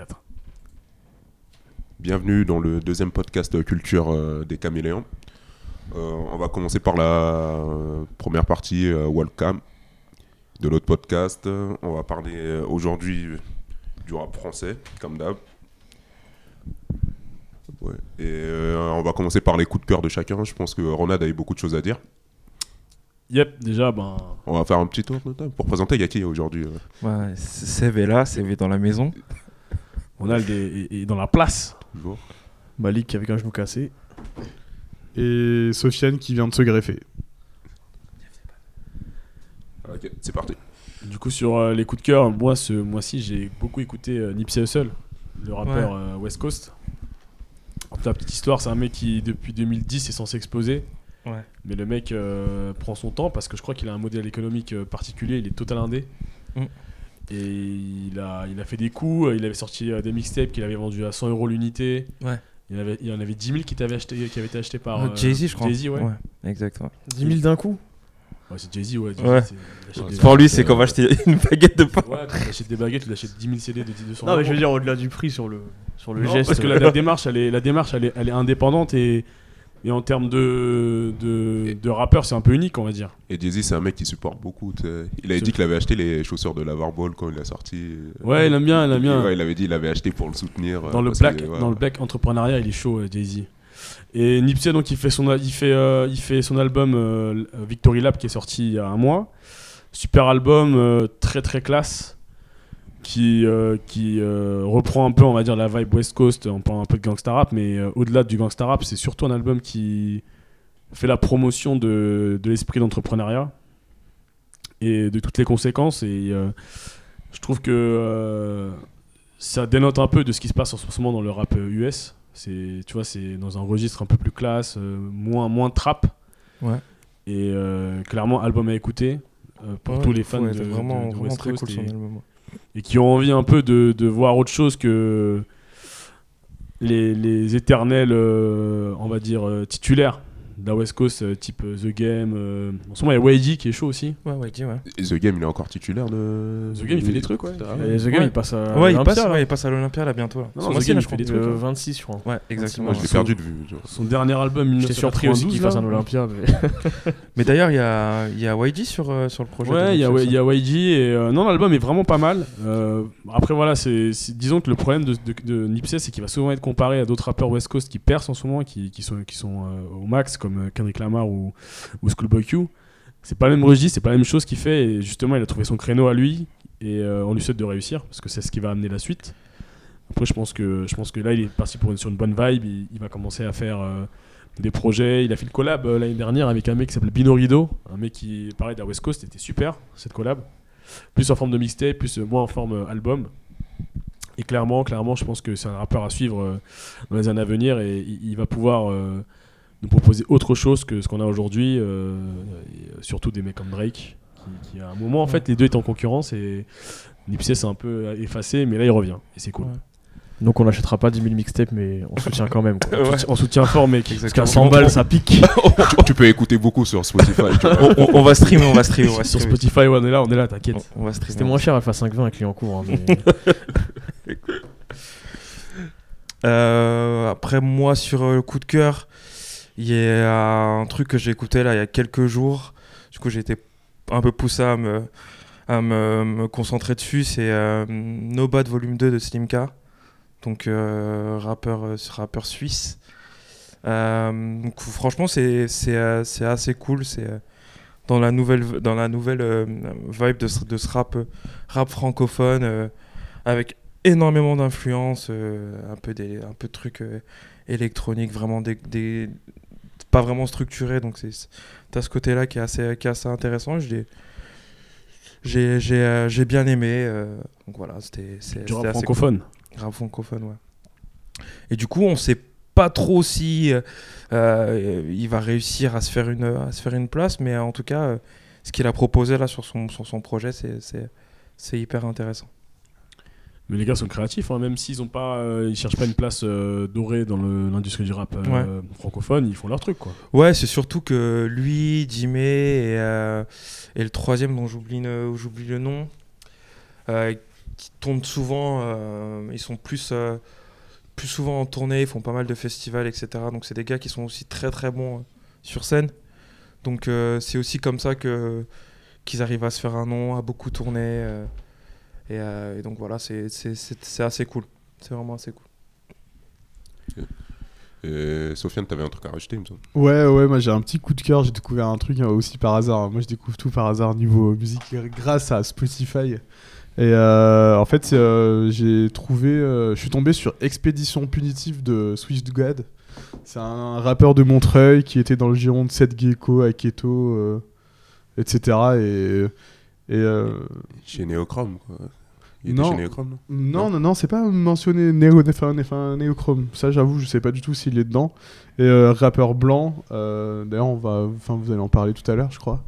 4. Bienvenue dans le deuxième podcast culture euh, des caméléons. Euh, on va commencer par la euh, première partie, euh, Welcome, de notre podcast. On va parler aujourd'hui du rap français, comme d'hab. Ouais. Et euh, on va commencer par les coups de cœur de chacun. Je pense que Ronald avait beaucoup de choses à dire. Yep, déjà, ben. On va faire un petit tour de table pour présenter Yaki aujourd'hui. Ouais, est là, est dans la maison. Ronald est, est- est dans la place. toujours. Malik avec un genou cassé. Et Sofiane qui vient de se greffer. Ok, c'est parti. Du coup, sur euh, les coups de cœur, moi, ce mois-ci, j'ai beaucoup écouté euh, Nipsey Hussle, le rappeur euh, West Coast. En fait, la petite histoire, c'est un mec qui, depuis 2010, est censé exploser. Ouais. Mais le mec euh, prend son temps parce que je crois qu'il a un modèle économique particulier, il est total indé. Mm. Et il a, il a fait des coups, il avait sorti euh, des mixtapes qu'il avait vendus à 100 euros l'unité. Ouais. Il y en avait, il y en avait 10 000 qui, t'avaient acheté, qui avaient été achetés par Euh, euh, Jay-Z, je crois. Jay-Z, ouais. ouais. exactement. 10 000 d'un coup c'est Jay-Z, ouais. Jay-Z, Ouais. c'est- Ouais, Pour lui, c'est euh, comme acheter une baguette de pain. Ouais, quand tu achètes des baguettes, tu achètes 10 000 CD de 200 Non, mais je veux dire, au-delà du prix sur le, sur le Non, geste. parce que la, la démarche, elle est, la démarche, elle est, elle est indépendante et, et en termes de, de, de rappeur, c'est un peu unique, on va dire. Et Jay-Z, c'est un mec qui supporte beaucoup. Il avait dit qu'il avait acheté les chaussures de Ball quand il a sorti. Ouais, il aime bien, il aime bien. Ouais, il avait dit qu'il avait acheté pour le soutenir. euh, dans, le black, que, ouais, dans le black entrepreneuriat, il est chaud, euh, Jay-Z. Et Nipsey, donc, il fait son, il fait, euh, il fait son album euh, Victory Lap qui est sorti il y a un mois. Super album, euh, très très classe, qui, euh, qui euh, reprend un peu, on va dire, la vibe West Coast, on parle un peu de gangsta rap, mais euh, au-delà du gangsta rap, c'est surtout un album qui fait la promotion de, de l'esprit d'entrepreneuriat et de toutes les conséquences. Et je trouve que ça dénote un peu de ce qui se passe en ce moment dans le rap US. C'est, tu vois, c'est dans un registre un peu plus classe, moins, moins trap. Ouais. Et clairement, album à écouter pour Ouais, tous les fans de, c'est de- vraiment, de vraiment West très Coast cool son album. Et qui ont envie un peu de, voir autre chose que les, les éternels, euh, on va dire, euh, titulaires de la West Coast, euh, type euh, The Game. euh, En ce moment, il y a YG qui est chaud aussi. Ouais, ouais, dis, ouais. The Game, il est encore titulaire de. The Game, il fait des trucs, ouais. Ah Et The Game, Ouais. il passe à. Ouais, il Olympia, passe, là. ouais, il passe à l'Olympia là bientôt. Là. Non, Ce non, mois-ci, The Game, là, il je fait des crois. trucs. Le hein. 26, je crois. Ouais, exactement. Moi, je l'ai Son- perdu de vue. tu vois. Son dernier album, J'étais surpris aussi 1992, qu'il fasse là. un Olympia. mais- Mais d'ailleurs, il y a, il y a YG sur, euh, sur le projet. Ouais, il y, a- Nipsey il y a YG et euh, non, l'album est vraiment pas mal. Euh, après voilà, c'est c'est- disons que le problème de, de, de Nipsey, c'est qu'il va souvent être comparé à d'autres rappeurs West Coast qui percent en ce moment, qui, qui sont qui sont euh, au max comme euh, Kendrick Lamar ou, Schoolboy Q. C'est pas le même registre, c'est pas la même chose qu'il fait et justement il a trouvé son créneau à lui et euh, on lui souhaite de réussir parce que c'est ce qui va amener la suite. Après je pense que je pense que là il est parti pour une, sur une bonne vibe, il, va commencer à faire euh, des projets. Il a fait le collab l'année dernière avec un mec qui s'appelle Bino Rido, un mec qui parlait de la West Coast, c'était super cette collab. Plus en forme de mixtape, plus moins en forme album. Et clairement, clairement, je pense que c'est un rappeur à suivre dans les années à venir et il, va pouvoir nous proposer autre chose que ce qu'on a aujourd'hui, euh, surtout des mecs comme Drake, qui, qui à un moment en fait les deux étaient en concurrence et Nipsey s'est un peu effacé, mais là il revient et c'est cool. Ouais. Donc on n'achètera pas 10 000 mixtapes, mais on soutient quand même. quoi. Ouais. En soutien fort, mec. Parce qu'à 100 balles, ça pique. tu, tu peux écouter beaucoup sur Spotify. tu vois. on, on- on va streamer, on va streamer. On va Sur. Spotify, ouais, on est là, on est là, t'inquiète. On, on va streamer. C'était moins cher Alpha 520 avec Clientcourt. Hein, mais... Euh, après moi sur euh, le coup de cœur, il y a un truc que j'ai écouté là il y a quelques jours. Du coup j'ai été un peu poussé à me, à me, concentrer dessus. C'est euh, No Bad Volume 2 de Slimka, donc euh, rappeur, euh, rappeur suisse. Euh, donc, franchement c'est assez cool. C'est dans la nouvelle dans la nouvelle vibe de ce, de rap rap francophone avec énormément d'influence, euh, un peu des, un peu de trucs électroniques, vraiment des- pas vraiment structurés. Donc c'est, t'as ce côté-là qui est assez, qui est assez intéressant. Je l'ai- j'ai, j'ai, euh, bien aimé. euh, donc voilà, c'était, c'est, Du rap francophone. cool. Rap francophone, ouais. Et du coup, on sait pas trop si euh, il va réussir à se faire une, à se faire une place, mais en tout cas, ce qu'il a proposé là sur son, sur son projet, c'est hyper intéressant. Mais les gars sont créatifs, hein, même s'ils ont pas, euh, ils cherchent pas une place euh, dorée dans l'industrie du rap euh, francophone, ils font leur truc quoi. Ouais, c'est surtout que lui, Jimé et, et le troisième dont j'oublie le, j'oublie le nom, qui tournent souvent. ils sont plus, plus souvent en tournée, ils font pas mal de festivals, etc. Donc c'est des gars qui sont aussi très très bons sur scène. Donc euh, c'est aussi comme ça que qu'ils arrivent à se faire un nom, à beaucoup tourner. euh, et, euh, et donc voilà, c'est c'est- c'est- c'est assez cool. C'est vraiment assez cool. Et Sofiane, t'avais un truc à rajouter, il me semble. Ouais, ouais, moi j'ai un petit coup de cœur. J'ai découvert un truc euh, aussi par hasard. Moi je découvre tout par hasard niveau musique grâce à Spotify. Et euh, en fait, euh, j'ai trouvé. euh, je suis tombé sur Expédition Punitive de Swift God. C'est un rappeur de Montreuil qui était dans le giron de Seth Gecko, Aketo, euh, etc. Et. et euh, Chez Neochrome, quoi. Il Non. était chez Neochrome, non non, non, non, c'est pas mentionné Néo, enfin, enfin, Néochrome. Ça, j'avoue, je sais pas du tout s'il est dedans. Et euh, rappeur blanc, euh, d'ailleurs, on va, enfin, vous allez en parler tout à l'heure, je crois.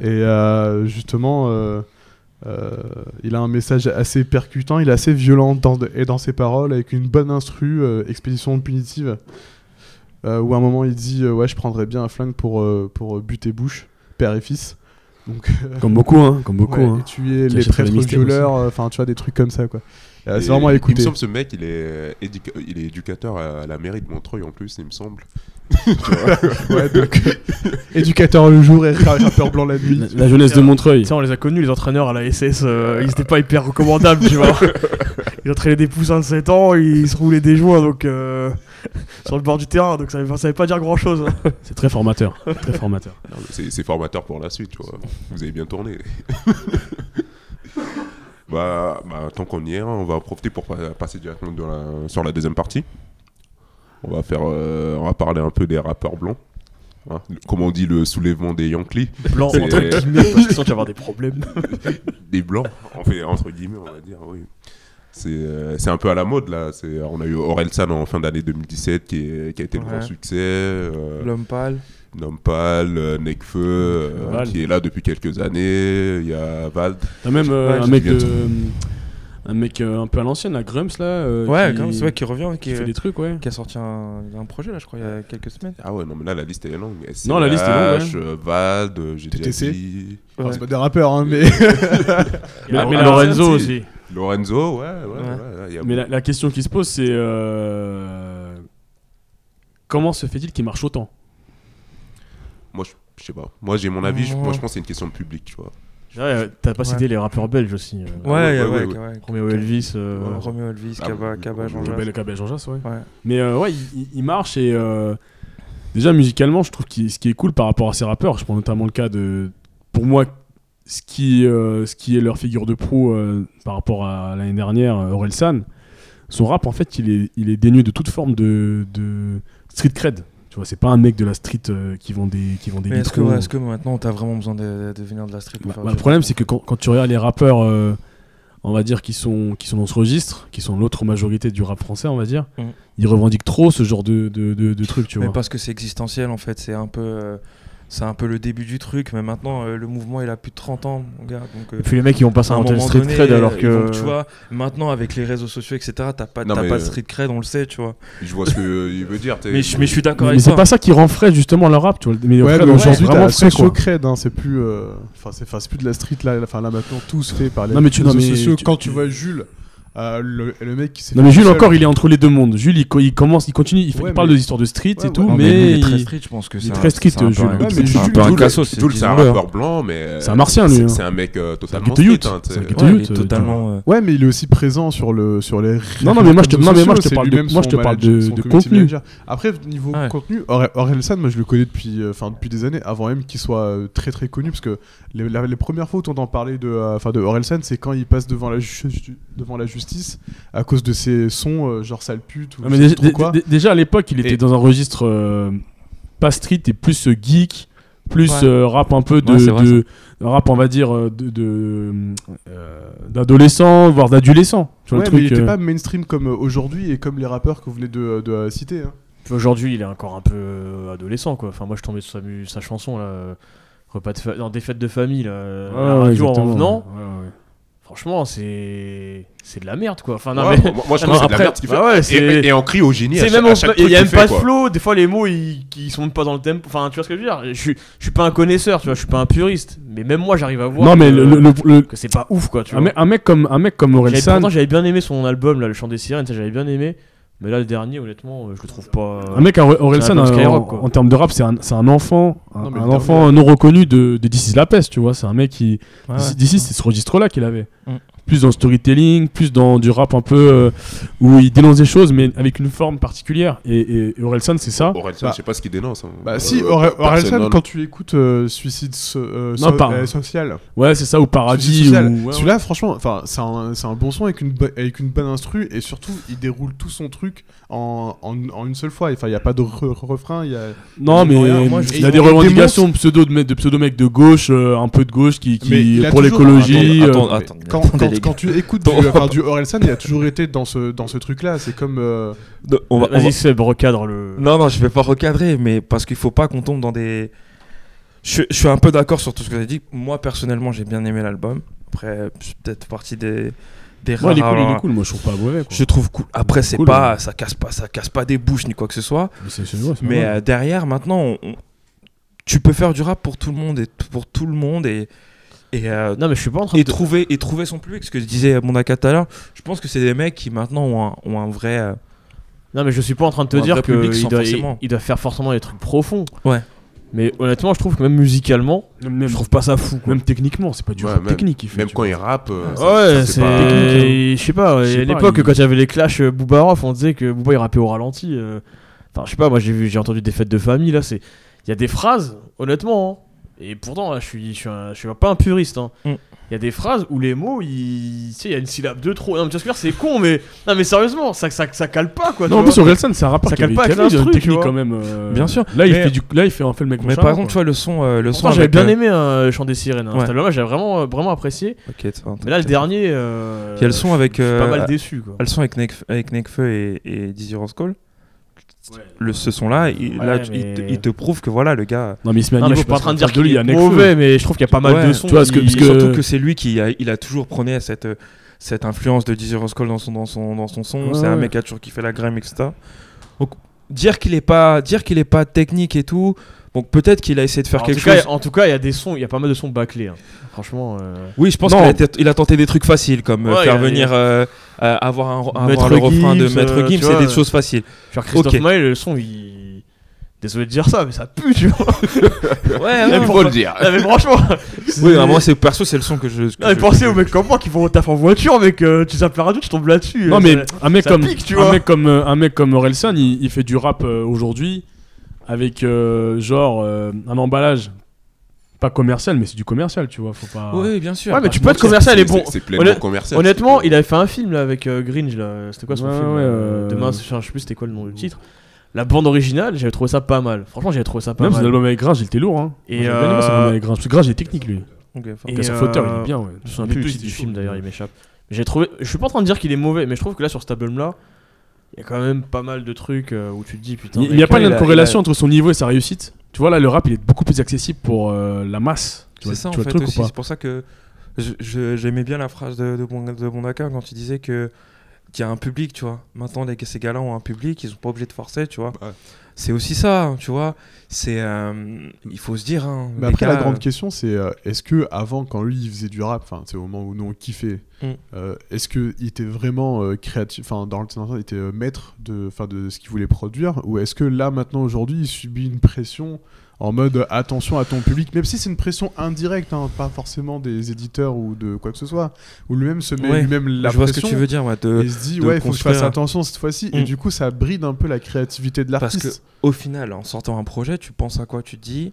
Ouais. Et euh, justement, euh, euh, il a un message assez percutant, il est assez violent dans, et dans ses paroles, avec une bonne instru, euh, expédition punitive, euh, où à un moment il dit euh, Ouais, je prendrais bien un flingue pour, euh, pour buter Bush, père et fils. Donc, euh, Comme beaucoup, hein. Comme beaucoup, ouais, hein. et tuer les prêtres violeurs, euh, enfin, tu vois, des trucs comme ça, quoi. Euh, c'est vraiment à Il me écouter. semble ce mec, il est, éduca- il est éducateur à la mairie de Montreuil en plus, il me semble. Ouais, donc, euh, éducateur le jour et ra- rappeur blanc la nuit. La, la jeunesse de Montreuil. Tu sais, on les a connus, les entraîneurs à la SS, euh, ils étaient pas hyper recommandables, tu vois. Ils entraînaient des poussins de 7 ans, ils se roulaient des joints donc, euh, sur le bord du terrain, donc ça ça veut pas dire grand chose. C'est très formateur. très formateur. C'est formateur pour la suite, tu vois. Vous avez bien tourné. bah, bah, tant qu'on y est, hein, on va en profiter pour pa- passer directement dans la- sur la deuxième partie. On va faire, euh, on va parler un peu des rappeurs blancs. Hein, le- Comme on dit, le soulèvement des Yankees. Blanc, C'est- entre guillemets, parce que sinon tu vas avoir des problèmes. des blancs, on fait entre guillemets, on va dire, oui. C'est euh, c'est un peu à la mode là. C'est- On a eu Orelsan en fin d'année 2017 qui, est- qui a été le Ouais. grand succès. euh, L'homme pâle. Nompal, euh, Nekfeu, euh, qui est là depuis quelques années. Il y a Vald. T'as même euh, un mec de. Un mec euh, un peu à l'ancienne, la Grumps là. euh, Ouais, c'est vrai qui revient, qui qui, fait des trucs, ouais. qui a sorti un, un projet là, je crois, il y a quelques semaines. Ah ouais, non, mais là la liste est longue. Non, la liste est longue, euh, Vald, euh. Enfin, Ouais. c'est pas des rappeurs, hein, mais. Mais, Ah, mais ah, Lorenzo si. aussi. Lorenzo, ouais, ouais, ouais. Ouais. ouais, Mais la, la question qui se pose, c'est. euh, Comment se fait-il qu'il marche autant? Moi, je, sais pas. Moi, j'ai mon avis. Ouais. Moi, je pense que c'est une question de public, tu vois. Ouais, T'as pas Ouais. cité les rappeurs belges aussi. euh, Ouais, a- ouais, ouais, ouais. ouais. Roméo Elvis. euh, Roméo Elvis, Ah, Kaba, Kaba, ouais, Jean ouais, Jacques. Cabel, Cabel, Jean-Jas, ouais. Ouais. Mais euh, ouais, il, il- marche et euh, déjà musicalement, je trouve que ce qui est cool par rapport à ces rappeurs, je prends notamment le cas de, pour moi, ce qui, euh, ce qui est leur figure de proue euh, par rapport à l'année dernière, euh, Orelsan, son rap en fait, il est, il est dénué de toute forme de, de street cred. Tu vois, c'est pas un mec de la street euh, qui vend des, qui vend des Mais est-ce que, ouais, est-ce que maintenant t'as vraiment besoin de, de venir de la street pour Bah, faire bah, le problème, c'est que quand, quand tu regardes les rappeurs, euh, on va dire, qui sont, qui sont dans ce registre, qui sont l'autre majorité du rap français, on va dire, Mhm. ils revendiquent trop ce genre de, de, de, de trucs, tu Mais vois. parce que c'est existentiel en fait, c'est un peu. Euh, c'est un peu le début du truc, mais maintenant euh, le mouvement il a plus de 30 ans, mon gars. Donc, euh, Et puis les mecs ils vont pas à un s'inventer le moment street donné, cred alors euh, que. tu vois, maintenant avec les réseaux sociaux, etc., t'as pas, Non, pas de euh, street cred, on le sait, tu vois. Je vois ce qu'il veut dire. Mais je, mais je suis d'accord Mais, avec mais c'est pas ça qui rend frais justement le rap, tu vois. Mais Ouais, aujourd'hui, vraiment t'as frais, cred, hein, c'est plus. euh, Enfin, c'est enfin, c'est plus de la street là. Enfin, là maintenant, tout se fait par les Non, mais tu- réseaux non, mais sociaux. tu- Quand tu- tu vois Jules, euh, le, le mec qui s'est. Non mais Jules seul- encore, il est entre les deux mondes. Jules, il, co- il commence, il continue, il, fait- Ouais, il parle mais- de histoires de street Ouais, et ouais. tout, Non, mais, il est très street, je pense que il est c'est très street, Jules. c'est un Jules, peu un cassos, c'est Tool, c'est un rappeur blanc, mais. euh, C'est un martien, lui, c'est- hein. C'est un mec euh, totalement street, hein, C'est totalement. euh, Ouais, mais il est aussi présent sur le sur les. Non, non, mais moi, je te- réseaux non, mais moi, sociaux, je te c'est parle de- lui-même moi, son je te parle manager, de- son de community contenu. Après, niveau contenu, Orelsan, moi je le connais depuis, enfin depuis des années, avant même qu'il soit très très connu, parce que les, premières fois où on entend parler de, enfin de Orelsan, c'est quand il passe devant la, ju- ju- devant la justice à cause de ses sons, euh, genre sale pute ou Ah, mais je sais dé- plus trop quoi. dé- déjà à l'époque, il était Et- dans un registre euh, pas street et plus euh, geek, plus Ouais. euh, rap un peu de, Ouais, vrai, de- rap, on va dire euh, de euh, d'adolescent, voire d'adolescent. Ouais, le mais truc. il était euh, pas mainstream comme aujourd'hui et comme les rappeurs que vous venez de, de, citer. hein. Aujourd'hui, il est encore un peu adolescent, quoi. Enfin, moi, je tombais sur sa, sa chanson, là. Repas de fa- non, des fêtes de famille, là. à la radio en venant. Ouais, ouais. Franchement, c'est c'est de la merde quoi. Enfin, non, Ouais, mais. moi, moi, je que c'est de la après- merde ce qu'il fait. bah ouais, c'est- et, et on crie au génie C'est même il y a même fait, pas de flow, des fois les mots ils, qui sont même pas dans le tempo. Enfin, tu vois ce que je veux dire? Je suis je suis pas un connaisseur, tu vois, je suis pas un puriste, mais même moi j'arrive à voir Non, mais que, le, le- le- le- que c'est pas ouf quoi, tu un, vois. mec, un mec comme un mec comme Orelsan, pourtant j'avais bien aimé son album là, le chant des sirènes, ça j'avais bien aimé. Mais là le dernier honnêtement, euh, je le trouve pas un mec Ore- Orelsan album en, Skyrock, quoi. en termes de rap, c'est un, c'est un enfant, un, enfant non reconnu de, de This is la peste, tu vois. C'est un mec qui Ouais, ouais. d'ici c'est ce registre-là qu'il avait. Plus dans le storytelling, plus dans du rap un peu euh, où il dénonce des choses, mais avec une forme particulière. Et, et, et Orelsan, c'est ça? Orelsan, Bah. je sais pas ce qu'il dénonce. hein. Bah si, Euh, Orelsan, quand tu écoutes euh, Suicide so- euh, Non, so- pas- euh, Social, Ouais, c'est ça, ou Paradis. Ou- ouais, celui-là, franchement, enfin, c'est un, c'est un bon son avec une, avec une bonne instru et surtout, il déroule tout son truc en, en, en une seule fois. Enfin, il n'y a pas de re- refrain, il y a... Non, mais il a Et des revendications de pseudo de, me- de pseudo mecs de gauche, euh, un peu de gauche, qui, qui a pour l'écologie. Attends, attends, Quand, attendez, quand, tu écoutes du, enfin, du Orelsan, il a toujours été dans ce, dans ce truc-là. C'est comme... euh, Non, on va- Vas-y Seb, recadre le. Non, non, je vais pas recadrer, mais parce qu'il faut pas qu'on tombe dans des. Je, je suis un peu d'accord sur tout ce que tu as dit. Moi, personnellement, j'ai bien aimé l'album. Après, je suis peut-être partie des, des rares. Ouais, il est cool, il est cool. Moi, je trouve pas mauvais. Quoi. Je trouve cool. Après, c'est Cool, pas, ouais. ça casse pas, ça casse pas des bouches ni quoi que ce soit. Mais c'est- c'est- ouais, c'est Mais normal. euh, derrière, maintenant, on- on- tu peux faire du rap pour tout le monde et pour tout le monde et et, euh, Non mais je suis pas en train et de. trouver et trouver son public. Ce que je disais Mondaka tout à l'heure, je pense que c'est des mecs qui maintenant ont un, ont un vrai. euh, Non mais je suis pas en train de te dire vrai que public il sans doit, forcément. il, il doit faire forcément des trucs profonds. Ouais. Mais honnêtement, je trouve que même musicalement, Même, même- je trouve pas ça fou. Quoi. même techniquement, c'est pas du Ouais, rap même- technique. qu'il fait, Même tu quand vois. il rappe, euh, ça- Ouais, c'est. pas- technique, Je sais pas, ouais, Je sais à pas, l'époque, il- quand il y avait les clashs euh, on disait que Booba il rappait au ralenti. euh. Enfin, je sais pas, moi j'ai vu, j'ai entendu des fêtes de famille là. C'est, il y a des phrases, honnêtement. hein. Et pourtant, là, je suis, je suis, un- je suis pas un puriste. hein. Il Mm. y a des phrases où les mots, ils- tu sais, il y a une syllabe de trop. Non, mais tu vois c'est con, mais non, mais sérieusement, ça, ça, ça cale pas quoi. Non, en plus. Orelsan, c'est un Ça qui cale pas avec une tu technique vois. quand même. euh, Bien sûr. Là, il fait du, là, il fait, en fait le mec Mais par exemple, tu vois le son, euh, le son. J'avais bien euh, aimé hein, le chant des sirènes. Hein. Ouais. J'avais vraiment, euh, vraiment apprécié. Mais là, le dernier. Euh, Il y a le son je- avec, je suis pas euh, mal déçu quoi. Ah, le son avec Nekfeu et, et Dizzy Rascal. Le, ce son-là, il, Ouais, là, tu- il, te, mais- il te prouve que voilà, le gars. Non, mais il se met à Non, mais je suis pas en train de dire face de lui, qu'il il y a est mauvais, mais je trouve qu'il y a pas mal Ouais, de sons. tu vois, parce que- parce que- Surtout que c'est lui qui a, il a toujours prôné cette, euh, cette influence de Dizzy Rascal dans son, dans son, dans son son. Ouais, c'est un mec qui a toujours kiffé la grime, etc. Donc, dire qu'il est pas, dire qu'il est pas technique et tout. Donc peut-être qu'il a essayé de faire en, quelque tout cas, chose. en tout cas, il y a des sons, il y a pas mal de sons bâclés. hein. Franchement. euh, Oui, je pense Non. qu'il a, il tenté des trucs faciles comme euh, Ouais, faire il a venir euh, euh, avoir, un, avoir le refrain de Maître Gims, c'est des choses faciles. Genre Christophe Ok. Maé, le son, il. Désolé de dire ça, mais ça pue, tu vois. Ouais, Mais ouais. pour- le dire. Non, mais franchement. Oui, bah, moi c'est perso, c'est le son que je. que Non, mais je- pensez aux mecs comme moi qui vont au taf en voiture, mec. euh, tu zappes la radio, tu tombes là-dessus. Non mais un mec ça comme pique, tu un vois. mec comme un mec comme Orelsan, il, il fait du rap euh, aujourd'hui avec euh, genre euh, un emballage pas commercial mais c'est du commercial, tu vois, faut pas Oui, bien sûr. Ouais, mais tu se peux être commercial et C'est- bon. C'est pleinement Honnêt- commercial. Honnêtement, il avait fait un film là avec euh, Gringe là. C'était quoi son Ouais, film ouais, Demain, je sais plus c'était quoi le nom du titre. La bande originale, j'avais trouvé ça pas mal. Franchement, j'avais trouvé ça pas Même son mal. album avec Gringe, il était lourd hein. Et, Moi, bien aimé son avec Gringe, parce que Gringe il est technique lui. Ok, fort. Et, son euh, fauteur, il est bien ouais. Je me souviens plus du film d'ailleurs, il m'échappe. J'ai trouvé. Je suis pas en train de dire qu'il est mauvais, mais je trouve que là sur cet album là, il y a quand même pas mal de trucs euh, où tu te dis putain. Il n'y a pas a- corrélation entre son niveau et sa réussite. Tu vois là le rap il est beaucoup plus accessible pour euh, la masse. C'est ça tu en vois fait truc aussi. C'est pour ça que j'aimais bien la phrase de, de, Bon- de Bondaka quand il disait que qu'il y a un public, tu vois. Maintenant, les, ces gars-là ont un public, ils sont pas obligés de forcer, tu vois. Ouais. C'est aussi ça, hein, tu vois. C'est, euh, il faut se dire. hein, Mais après, gars, la grande euh, question, c'est euh, est-ce que avant, quand lui il faisait du rap, enfin, c'est au moment où nous on kiffait, Mm. euh, est-ce que il était vraiment créatif, enfin, dans le sens, il était maître de, de ce qu'il voulait produire, ou est-ce que là, maintenant, aujourd'hui, il subit une pression en mode euh, attention à ton public, même si c'est une pression indirecte, hein, pas forcément des éditeurs ou de quoi que ce soit, ou lui-même se met Ouais, lui-même la je vois ce que tu veux dire, ouais, de- Et se dit, ouais, il faut que je fasse attention cette fois-ci. Et Mm. du coup, ça bride un peu la créativité de Parce l'artiste. que au final, en sortant un projet, tu penses à quoi? Tu te dis,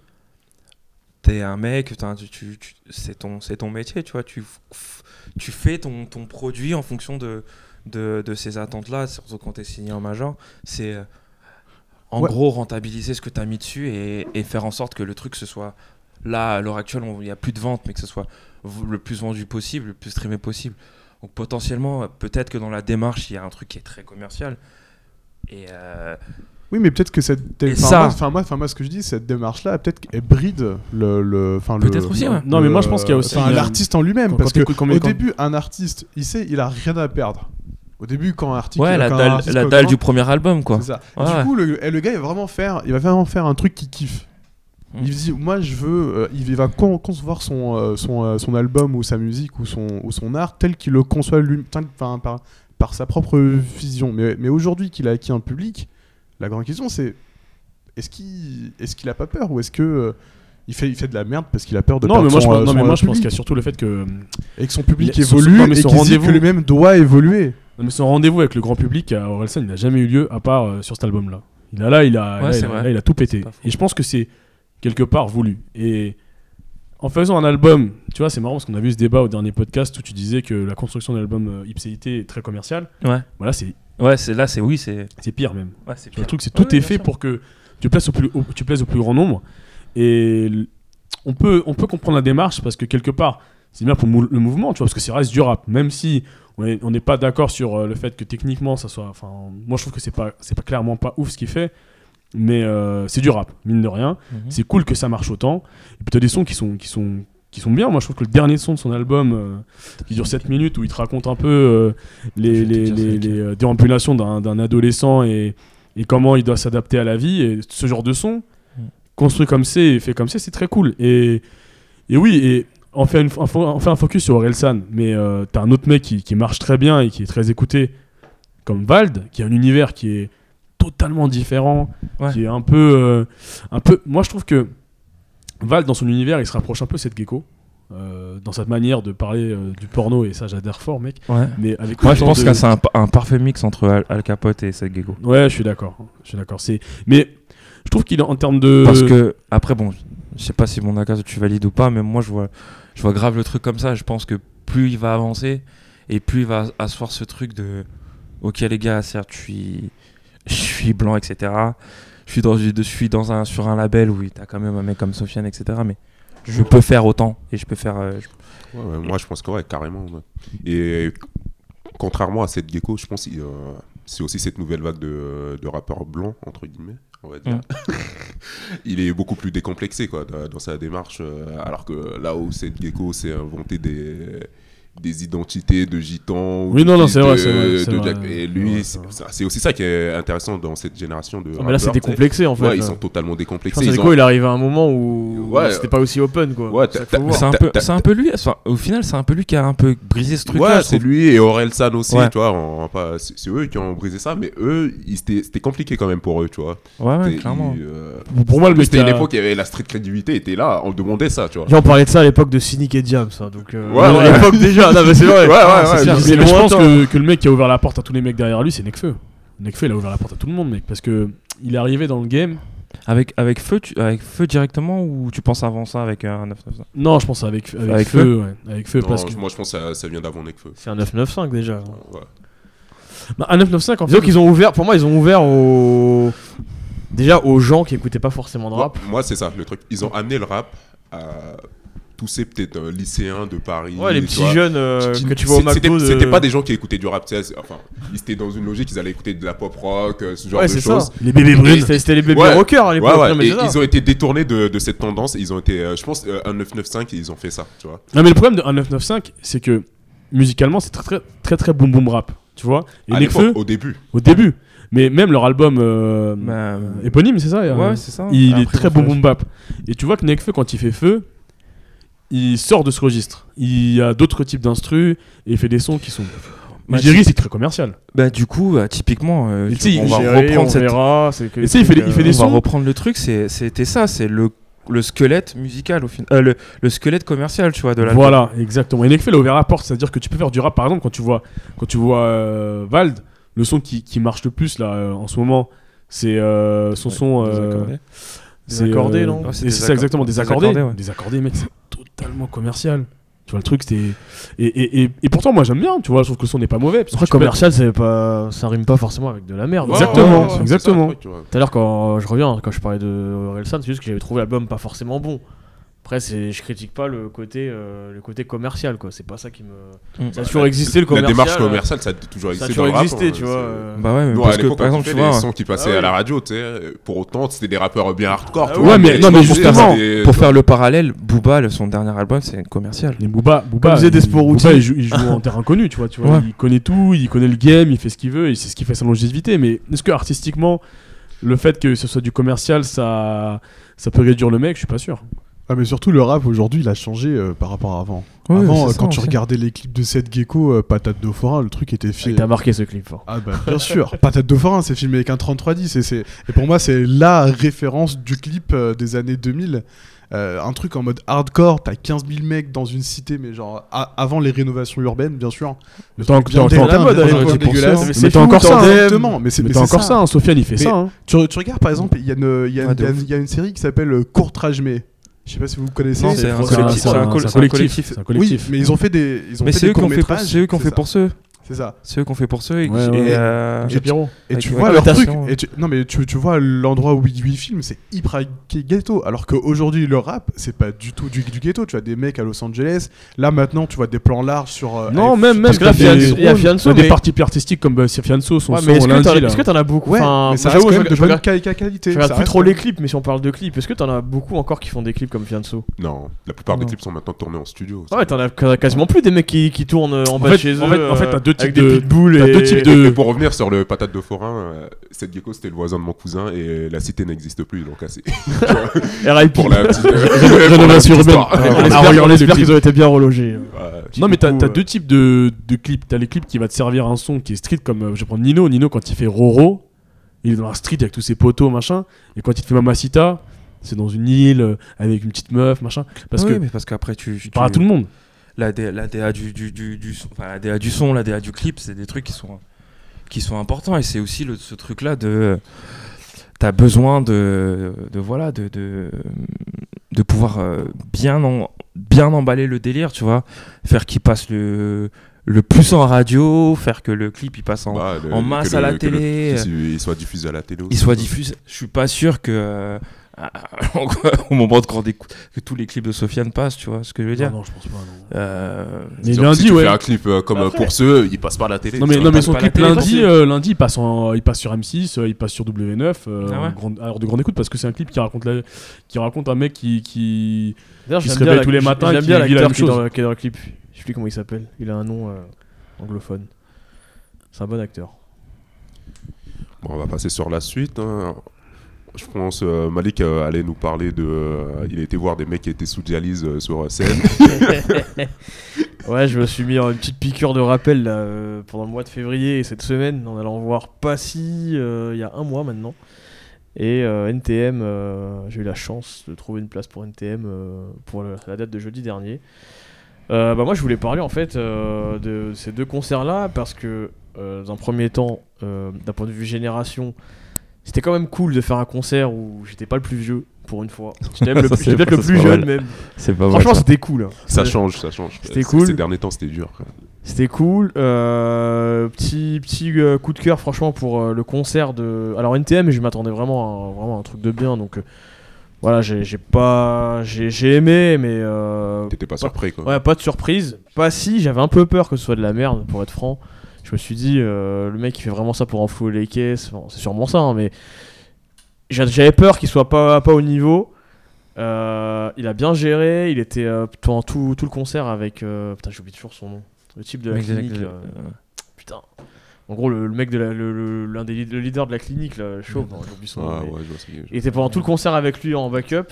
t'es un mec, tu, tu- tu- c'est ton, ton métier, tu vois. Tu, tu fais ton, ton produit en fonction de, de, de ces attentes-là, surtout quand t'es signé en major. C'est euh, en Ouais. gros rentabiliser ce que t'as mis dessus et, et faire en sorte que le truc ce soit là à l'heure actuelle, il n'y a plus de vente, mais que ce soit le plus vendu possible, le plus streamé possible. Donc potentiellement, peut-être que dans la démarche, il y a un truc qui est très commercial. Et, euh, Oui, mais peut-être que cette. Et enfin, ça- moi- Enfin, moi, enfin, moi, ce que je dis, cette démarche-là, peut-être qu'elle bride le. le enfin, le- Peut-être aussi, ouais. Non, mais moi, je pense qu'il y a aussi- l'artiste en lui-même. Parce que au début, un artiste, il sait, il a rien à perdre. Au début, quand artiste. Ouais, la dalle, la du premier album, quoi. C'est ça. Ouais, du ouais. coup, le, et le gars, il va vraiment faire, il va vraiment faire un truc qu'il kiffe. Mm. Il dit, moi, je veux, euh, il va con- concevoir son, euh, son, euh, son album ou sa musique ou son, ou son art tel qu'il le conçoit lui, enfin, par, par sa propre vision. Mais, mais aujourd'hui qu'il a acquis un public, la grande question, c'est est-ce qu'il est qu'il a pas peur ou est-ce que euh, il fait, il fait de la merde parce qu'il a peur de Non, perdre mais moi, je son, pense, euh, non, son, mais moi, je pense qu'il y a surtout le fait que. et que son public son- évolue non, mais et son qu'il se dit rendez-vous- que lui-même doit évoluer. Non, mais son rendez-vous avec le grand public à Orelsan, il n'a jamais eu lieu à part euh, sur cet album-là. Il a là, il a, Ouais, là, c'est il, a vrai. là, il a tout pété. Et je pense que c'est quelque part voulu. Et en faisant un album, tu vois, c'est marrant parce qu'on a vu ce débat au dernier podcast où tu disais que la construction d'un album euh, Ipséité est très commerciale. Ouais. Voilà, c'est Ouais, c'est là, c'est oui, c'est. c'est pire même. Ouais, c'est le truc, c'est Ouais, tout est fait sûr. pour que tu plaises au plus, au- tu plaises au plus grand nombre. Et on peut, on peut comprendre la démarche parce que quelque part, c'est bien pour le mouvement, tu vois, parce que ça reste du rap. Même si on est- on n'est pas d'accord sur euh, le fait que techniquement ça soit. Enfin, moi je trouve que c'est pas, c'est pas clairement pas ouf ce qu'il fait. Mais euh, c'est du rap, mine de rien. Mhm. C'est cool que ça marche autant. Et puis t'as des sons qui sont, qui sont, qui sont bien. Moi je trouve que le dernier son de son album, euh, qui dure 7 minutes, où il te raconte un peu euh, les, les, les- déambulations d'un adolescent et, et comment il doit s'adapter à la vie. Et ce genre de son, Mm. construit comme c'est et fait comme c'est, c'est très cool. Et, et oui, et on fait, une- on fait- on fait un focus sur Orelsan, mais euh, t'as un autre mec qui, qui marche très bien et qui est très écouté, comme Vald, qui a un univers qui est totalement différent, Ouais. qui est un peu, euh, un peu. Moi, je trouve que Vald, dans son univers, il se rapproche un peu de cette gecko. euh, dans cette manière de parler du porno et ça j'adhère fort mec Ouais. mais avec Moi, je pense de- que c'est un, un parfait mix entre Al, Al Capote et Seth Gecko. ouais je suis d'accord je suis d'accord c'est mais je trouve qu'il en termes de Parce que, après, bon, je sais pas si mon tu valides ou pas, mais moi, je vois, je vois grave le truc comme ça. Je pense que plus il va avancer et plus il va asseoir ce truc de Ok, les gars, certes, je suis, blanc, etc. Je suis, dans, je suis dans un, sur un label où t'as quand même un mec comme Sofiane, etc. Mais je peux faire autant et je peux faire. euh, Ouais, ouais, moi, je pense que ouais, carrément. Et contrairement à cette gecko, je pense que c'est aussi cette nouvelle vague de rappeurs blancs, entre guillemets, on va dire. Mm. Il est beaucoup plus décomplexé quoi, dans, dans sa démarche. euh, alors que là où cette gecko s'est inventé des, des identités de gitans. ou Oui, non, non, c'est vrai, Et lui, c'est aussi ça qui est intéressant dans cette génération de. Ah, mais là, c'est décomplexé en fait. Ouais, ils là. sont totalement décomplexés. ils ont- il arrive à un moment où Ouais. c'était pas aussi open quoi. Ouais. C'est un, peu, un peu lui, enfin, au final, c'est un peu lui qui a un peu brisé ce truc-là. Ouais, je c'est lui et Aurel San aussi, Ouais. tu vois. C'est eux qui ont brisé ça, mais eux, c'était c'était compliqué quand même pour eux, tu vois. Ouais, ouais, clairement. euh, pour moi le mec C'était une époque, il y avait la street crédibilité, était là, on demandait ça, tu vois. On parlait de ça à l'époque de Cynic et Diams, hein, donc euh, Ouais, à ouais. l'époque déjà. Non, mais c'est vrai. Ouais, ouais, Ah, ouais. Mais c'est je pense lointain. que, que le mec qui a ouvert la porte à tous les mecs derrière lui, c'est Nekfeu. Nekfeu, il a ouvert la porte à tout le monde, mec, parce que il est arrivé dans le game. Avec, avec, feu, tu- avec Feu directement ou tu penses avant ça avec un 995 Non, je pense avec, avec, Avec feu, ouais, avec feu, Non, parce que Moi, je pense que ça, ça vient d'avant Nekfeu. C'est un 995 déjà. Ouais. bah, un 995 en fait. Disons qu'ils ont ouvert, pour moi, ils ont ouvert aux. Déjà aux gens qui écoutaient pas forcément de rap. Moi, moi, c'est ça, le truc. Ils ont amené le rap à tous ces peut-être euh, lycéens de Paris. Ouais, les petits vois. jeunes euh, Qui- que tu vois au c'est- c'était- McDo. de- pas des gens qui écoutaient du rap, tu sais, c'est- enfin, ils étaient dans une logique, ils allaient écouter de la pop rock, euh, ce genre Ouais, de c'est ça. choses. Les bébés brunes. C'était les bébés Ouais. rockers à l'époque. Ouais, ouais, non, mais et ils ont été détournés de, de cette tendance. Ils ont été, euh, je pense, euh, un 995 et ils ont fait ça, tu vois. Non, mais le problème de 1995, c'est que musicalement, c'est très très très très boom boom rap, tu vois. Et À Nekfeu, au début. au début, mais même leur album euh, Bah, euh, éponyme, c'est ça Ouais, euh, c'est ça. Il Après, est très boom boom bap. Et tu vois que Nekfeu, quand il fait feu, il sort de ce registre. Il y a d'autres types d'instrus et il fait des sons qui sont. Bah, Jerry, c'est très commercial. Bah, du coup, euh, typiquement, euh, on va Géré, reprendre on cette- verra, que Et tu sais, il fait il fait des on va sons. reprendre le truc, c'est- c'était ça, c'est le, le squelette musical au final, Euh, le, le squelette commercial, tu vois, de l'album. Voilà, exactement. Et Nekfeu, il a ouvert la porte. C'est-à-dire que tu peux faire du rap, par exemple, quand tu vois, quand tu vois euh, Vald, le son qui, qui marche le plus là euh, en ce moment, c'est euh, son Ouais, son. des euh, accordés. c'est, Désaccordé, euh, non? c'est ça exactement, accordés. accordés, ouais. Des accordés, mec, c'est totalement commercial. Tu vois le truc, c'était. Et, et, et, et pourtant, moi j'aime bien, tu vois, je trouve que le son n'est pas mauvais. parce que Après, peux- commercial, c'est pas... ça rime pas forcément avec de la merde. Exactement, Ouais, ouais, ouais, exactement. Tout à l'heure, quand je reviens, quand je parlais de Orelsan, c'est juste que j'avais trouvé l'album pas forcément bon. Après, c'est, je critique pas le côté, euh, le côté commercial, quoi. C'est pas ça qui me. Mm. Ça a toujours existé le La commercial. démarche euh, commerciale, ça a toujours Ça a existé. toujours dans le rap, existé, hein, tu vois. euh. Bah ouais, mais Nous, parce à que par exemple, tu fais les vois, sons qui passaient Ah à la radio, tu sais, pour autant, c'était des rappeurs bien hardcore. Ah tu ouais, vois, mais- non, mais justement, pour faire le parallèle, Booba, son dernier album, c'est commercial. Mais Booba, Booba, Comme il- Desporuti. Booba, il joue, il joue en terrain connu, tu vois, tu vois. Ouais. Il connaît tout, il connaît le game, il fait ce qu'il veut, et c'est ce qui fait sa longévité. Mais est-ce que artistiquement, le fait que ce soit du commercial, ça, ça peut réduire le mec? Je suis pas sûr. Ah mais surtout le rap aujourd'hui il a changé euh, par rapport à avant. Ouais, avant euh, ça, quand tu regardais les clips de Seth Gecko, euh, Patate de Forain, le truc était Il fier. t'a marqué ce clip fort. Ah bah bien sûr, Patate de Forain c'est filmé avec un 3310 et, c'est- et pour moi c'est la référence du clip euh, des années 2000. Euh, un truc en mode hardcore, t'as 15 000 mecs dans une cité mais genre a- avant les rénovations urbaines bien sûr. Le T'as- t'as- t'as- mais Mais c'est t'as encore ça, tandem. Exactement, mais c'est t'as encore ça, hein, Sofiane, il fait ça. hein. Tu, regardes par exemple, il y, a une- série qui s'appelle euh, Courtrajmé. Je sais pas si vous connaissez. C'est un un collectif, Oui, mais ils ont fait des, ils ont Mais fait c'est des eux qui ont fait pour courts-métrages, c'est ça. ceux. C'est ça. C'est eux qui ont fait pour ceux. Et, Ouais, et, ouais. euh, Et- Shapiro. Et tu vois leur truc. adaptation. Et tu- non mais tu, tu vois l'endroit où ils, filment, c'est hyper ghetto. Alors qu'aujourd'hui le rap, c'est pas du tout du, du ghetto. Tu vois des mecs à Los Angeles. Là maintenant, tu vois des plans larges sur. euh, Non, avec- même, même Parce que là, il y a Fianso, des parties plus artistiques comme bah, Fianso, son Ouais, son mais est-ce que, lundi, t'en- là. est-ce que t'en as beaucoup? Ouais, Enfin, mais ça j'avoue, reste de bonne qualité. je regarde plus trop les clips, mais si on parle de clips, est-ce que t'en as beaucoup encore qui font des clips comme Fianso? Non, la plupart des clips sont maintenant tournés en studio. Ouais, t'en as as quasiment plus des mecs qui, qui tournent euh, en bas chez eux. en fait- fait, t'as deux euh, types des de- pitbulls et... deux types de- et pour revenir sur le patate de forain, euh, Seth Gecko c'était le voisin de mon cousin et la cité n'existe plus donc assez. RIP. pour la petite, Rénovation la petite urbaine. Ah, On espère, qu'ils ont été bien relogés. Ouais. Non, mais t'as euh, deux types de, de clips. T'as les clips qui va te servir un son qui est street, comme euh, je vais prendre Nino. Nino, quand il fait Roro, il est dans la street avec tous ses poteaux, machin. Et quand il te fait Mamacita, c'est dans une île euh, avec une petite meuf, machin. Parce oui, que mais parce qu'après tu, tu tu parles à tout le monde. La, D- la DA du, du, du, du son, enfin, la DA du son, la DA du clip, c'est des trucs qui sont, qui sont importants. Et c'est aussi le, ce truc-là de. T'as besoin de, de, voilà, de, de, de pouvoir euh, bien, en- bien emballer le délire, tu vois. Faire qu'il passe le, le plus en radio, faire que le clip il passe en, Bah, le- en masse à la le- télé. il soit diffusé à la télé aussi. il soit diffusé. Je suis pas sûr que. Euh, au moment de quand des- que tous les clips de Sofiane passent, tu vois ce que je veux dire. Non, non, je pense pas. non. Euh, Mais lundi, si tu ouais. fais un clip euh, comme Après- pour ceux, il passe pas à la télé. Non mais, non mais son clip lundi, euh, lundi il passe, en, il passe sur M6, euh, il passe sur W9, euh, Ah ouais grande, alors de grande écoute parce que c'est un clip qui raconte, la- qui raconte un mec qui, qui... D'ailleurs, qui se réveille la- tous les matins et qui bien vit la même qui, est dans chose. le- qui est dans le clip. Je sais plus comment il s'appelle. Il a un nom euh, anglophone. C'est un bon acteur. Bon, on va passer sur la suite. hein. Je pense euh, Malik euh, allait nous parler de. euh, il été voir des mecs qui étaient sous dialyse euh, sur scène. Ouais, je me suis mis en une petite piqûre de rappel pendant le mois de février et cette semaine en allant voir Passy il y a un mois maintenant. Et NTM, j'ai eu la chance de trouver une place pour NTM pour la date de jeudi dernier. Bah moi je voulais parler en fait de ces deux concerts là parce que dans un premier temps, d'un point de vue génération, c'était quand même cool de faire un concert où j'étais pas le plus vieux pour une fois. J'étais peut-être le plus pas jeune mal. même. c'est pas Franchement c'était cool. hein. ça change, ça change. C'était cool. Ces derniers temps, c'était dur. C'était cool. Euh, petit petit euh, coup de cœur, franchement, pour euh, le concert de. Alors, NTM, je m'attendais vraiment à, vraiment à un truc de bien. Donc, euh, voilà, j'ai pas. J'ai j'ai aimé, mais. euh, T'étais pas surpris quoi. ouais, pas de surprise. Pas si, j'avais un peu peur que ce soit de la merde, pour être franc. Je me suis dit, euh, le mec, il fait vraiment ça pour enflouer les caisses. Bon, c'est sûrement ça, hein, mais. j'a- J'avais peur qu'il soit pas, pas au niveau. Euh, il a bien géré, il était euh, pendant tout, tout le concert avec. euh, putain, j'oublie toujours son nom. Le type de la Mec clinique. de-. Putain. En gros, le, le mec de la, le, le- l'un des le leader de la clinique, là, chaud, son nom. Ah, mais- ouais, je Il était pendant tout le concert avec lui en backup,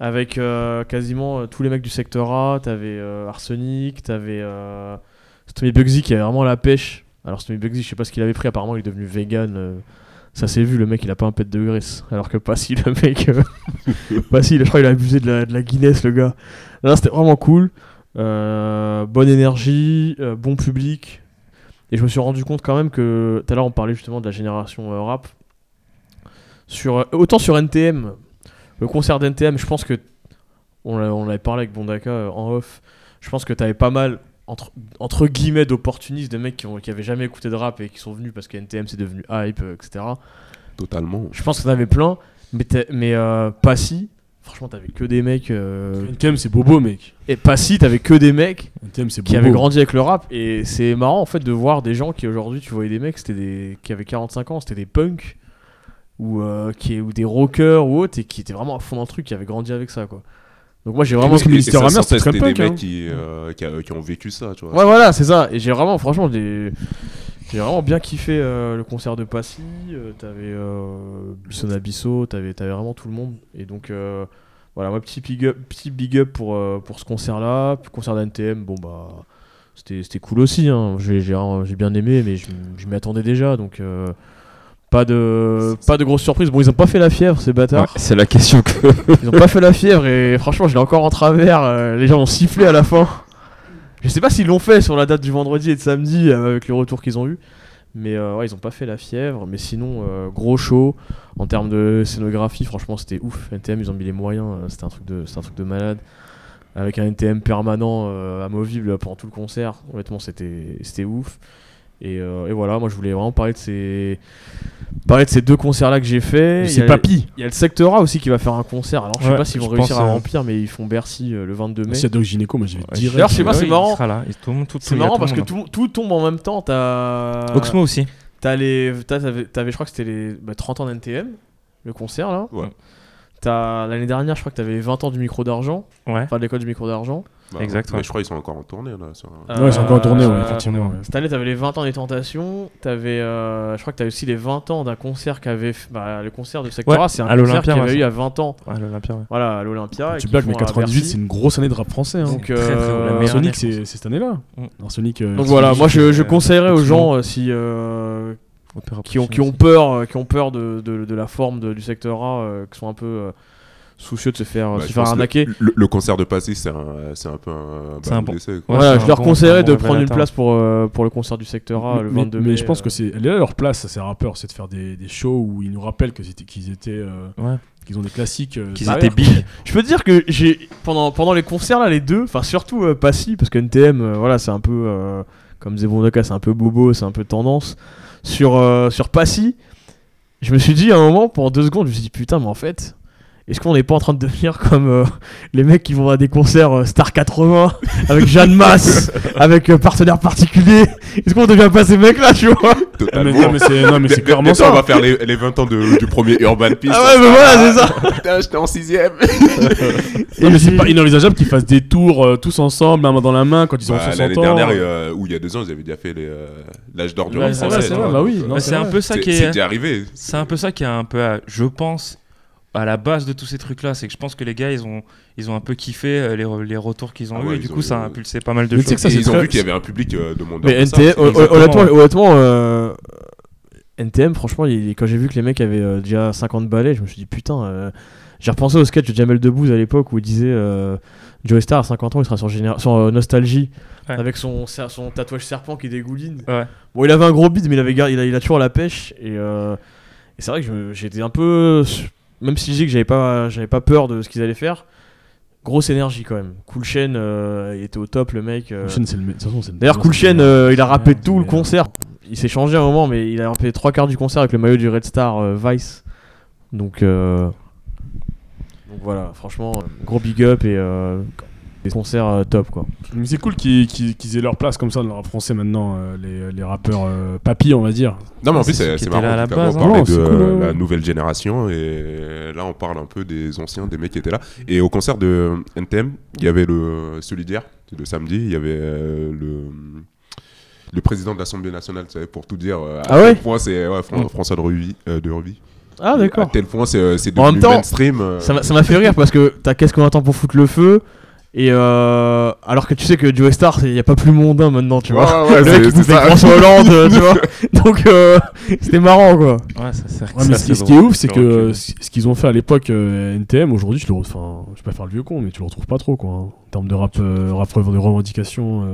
avec euh, quasiment euh, tous les mecs du secteur A. T'avais euh, Arsenic, t'avais Stomy Bugsy qui avait vraiment la pêche. Alors Stomy Bugsy, je sais pas ce qu'il avait pris, apparemment il est devenu vegan. euh, ça s'est vu, le mec il a pas un pet de graisse. Alors que pas si le mec. euh, pas si, je crois qu'il a abusé de la, de la Guinness, le gars. Non, c'était vraiment cool. Euh, bonne énergie, euh, bon public. Et je me suis rendu compte quand même que tout à l'heure on parlait justement de la génération euh, rap. Sur, autant sur NTM, le concert d'NTM, je pense que on, l'a- on avait parlé avec Bondaka en off. Je pense que t'avais pas mal entre, entre guillemets d'opportunistes, de mecs qui, ont, qui avaient jamais écouté de rap et qui sont venus parce que NTM c'est devenu hype, euh, etc. Totalement. Je pense que t'en avais plein, mais, mais euh, pas si. franchement, t'avais que des mecs. euh, NTM, c'est bobo, mec. Et pas si, t'avais que des mecs NTM, c'est bobo. qui avaient grandi avec le rap. Et c'est marrant en fait de voir des gens qui aujourd'hui, tu voyais des mecs c'était des... qui avaient 45 ans, c'était des punks ou, euh, qui... ou des rockers ou autres et qui étaient vraiment à fond dans le truc, qui avaient grandi avec ça quoi. Donc moi j'ai vraiment. Parce que Hammer, c'est très c'était punk, des hein. mecs qui, euh, qui, a- qui ont vécu ça, tu vois. Ouais voilà, c'est ça. Et j'ai vraiment, franchement, des... j'ai vraiment bien kiffé euh, le concert de Passy. euh, t'avais euh, Abisso, t'avais t'avais vraiment tout le monde. Et donc euh, voilà, moi petit big up, petit big up pour, euh, pour ce concert-là. Puis concert d'NTM, bon bah c'était c'était cool aussi. Hein. J'ai j'ai j'ai bien aimé, mais je, m'y attendais déjà. Donc euh, pas de pas de grosse surprise. Bon, ils ont pas fait la fièvre ces bâtards. c'est la question que. Ils ont pas fait la fièvre et franchement, je l'ai encore en travers. euh, les gens ont sifflé à la fin. Je sais pas s'ils l'ont fait sur la date du vendredi et de samedi euh, avec le retour qu'ils ont eu. Mais euh, ouais, ils ont pas fait la fièvre. Mais sinon, euh, gros show. En termes de scénographie, franchement, c'était ouf. NTM, ils ont mis les moyens. C'était un, truc de- c'était un truc de malade. Avec un NTM permanent, euh, amovible pendant tout le concert. Honnêtement, c'était c'était ouf. Et, euh, et voilà, moi je voulais vraiment parler de ces, parler de ces deux concerts-là que j'ai fait. C'est papy. il y a le Secteur A aussi qui va faire un concert. Alors je sais Ouais, pas s'ils vont réussir à euh, remplir, mais ils font Bercy euh, le 22 mai. S'il y a Doc Gynéco, moi, j'y vais direct. D'ailleurs, pas, Ouais, c'est marrant. C'est marrant parce que tout, tout tombe en même temps. T'as. Oxmo aussi. T'as les. t'as- T'avais, t'avais, je crois que c'était les bah, 30 ans d'NTM, le concert là. Ouais. L'année dernière, je crois que t'avais les 20 ans du micro d'argent. Ouais. Enfin, de l'école du micro d'argent. Bah, Exact, mais ouais. je crois qu'ils sont encore en tournée là. sur- Ouais, c'est encore en tournée, ouais, Euh, effectivement. ouais. Cette année, t'avais les 20 ans des Tentations. T'avais, euh, je crois que t'avais aussi les 20 ans d'un concert qu'avait. f- Bah, le concert de Secteur Ouais, A, c'est un à concert l'Olympia, qu'il y avait ouais, eu à 20 ans. Ouais, l'Olympia, ouais. Voilà, à l'Olympia. Tu blagues, mais à 98, Bercy. c'est une grosse année de rap français. Hein. Donc, Très, très, euh, je c'est cette année-là. Mm. Euh, Donc voilà, moi je, je euh, conseillerais aux gens euh, si, euh, qui, ont, qui ont peur, euh, qui ont peur de, de, de la forme de- du secteur A, euh, qui sont un peu euh, soucieux de se faire, Bah, se faire arnaquer. Le, le concert de Passy, c'est un, c'est un peu un C'est un ballon bon- quoi. Ouais, c'est je un leur bon- conseillerais de bon prendre une place pour, euh, pour le concert du secteur A le mais, 22 mais mai. je pense euh. que c'est elle est là leur place à ces rappeurs c'est de faire des, des shows où ils nous rappellent qu'ils étaient qu'ils étaient euh, Ouais. qu'ils ont des classiques euh, Qu'ils étaient big. Je peux te dire que j'ai pendant, pendant les concerts là, les deux, enfin surtout euh, Passy, parce que NTM, euh, voilà, c'est un peu euh, comme Zebondaka, c'est un peu bobo, c'est un peu tendance. Sur, euh, sur Passy, je me suis dit à un moment, pendant deux secondes, je me suis dit putain, mais en fait, est-ce qu'on n'est pas en train de devenir comme euh, les mecs qui vont à des concerts euh, Star 80 avec Jeanne Masse, avec euh, partenaire particulier Est-ce qu'on devient pas ces mecs là, tu vois? Ah, mais non mais c'est non mais c'est clairement ça on va faire les, les 20 ans de- du premier Urban Peace. Ah ouais, mais voilà, c'est ça Putain, j'étais en 6ème. Non, mais c'est pas inenvisageable qu'ils fassent des tours euh, tous ensemble, la main dans la main, quand ils ont Bah, 60 L'année ans. dernière, euh, ou il y a deux ans, ils avaient déjà fait les, euh, l'âge d'or du c'est français. vrai, c'est vrai, bah oui, non, c'est c'est un vrai. peu ça c'est qui c'est est. déjà arrivé. C'est un peu ça qui est un peu, à- je pense, à la base de tous ces trucs-là. C'est que je pense que les gars, ils ont, ils ont un peu kiffé euh, les, re- les retours qu'ils ont Ah eu. ouais, et du coup, ont- ça a impulsé pas mal de Mais choses. ça, Et ils ont vu qu'il y avait un public euh, demandeur Mais de ça NTM, aussi. hon- exactement, honnêtement, ouais. honnêtement euh, NTM, franchement, il- quand j'ai vu que les mecs avaient euh, déjà 50 balais, je me suis dit putain. euh, j'ai repensé au sketch de Jamel Debbouze à l'époque où il disait euh, Joe Star à 50 ans, il sera sur, Généra- sur, euh, Nostalgie Ouais. avec son, son tatouage serpent qui dégouline. Ouais. Bon, il avait un gros bide, mais il, avait gar- il, a, il a toujours la pêche. Et, euh, et c'est vrai que j'étais un peu. Même si je dis que j'avais pas, j'avais pas peur de ce qu'ils allaient faire, grosse énergie quand même. Cool Chain, euh, il était au top, le mec. euh, Cool c'est le me- D'ailleurs, Cool Chain, euh, il a rappé tout le meilleur. concert. Il s'est changé à un moment, mais il a rappé trois quarts du concert avec le maillot du Red Star euh, Vice. Donc, euh, donc voilà, franchement, euh, gros big up et euh, concerts euh, top quoi. Mais c'est cool qu'ils qu'ils- qu'ils aient leur place comme ça dans le rap français maintenant, euh, les, les rappeurs euh, papy, on va dire. Non, mais en plus, c'est là à marrant. base, On hein. parlait Non, de c'est cool, euh, ouais. la nouvelle génération et là, on parle un peu des anciens, des mecs qui étaient là. Et au concert de NTM, il y avait le celui d'hier, le samedi, il y avait euh, le le président de l'Assemblée nationale, tu sais, pour tout dire. euh, à Ah ouais quel point c'est ouais, Fran- Mm. François de Ruby, euh, de Ruby. Ah À d'accord. tel point c'est euh, c'est En devenu même temps, mainstream. euh, Ça m'a ça m'a fait rire parce que t'as qu'est-ce qu'on attend pour foutre le feu? Et euh, alors que tu sais que Joe Star, il y a pas plus mondain maintenant, tu vois. ouais, ouais, le mec qui ça. François Hollande, euh, tu vois. Donc euh, c'était marrant quoi. Ouais, ça sert Ouais, mais ce, qui- ce qui est ouf, c'est que euh, ce qu'ils ont fait à l'époque euh, NTM, aujourd'hui, je le enfin, je vais pas faire le vieux con, mais tu le retrouves pas trop, quoi. hein, en termes de rap, euh, rap de revendications.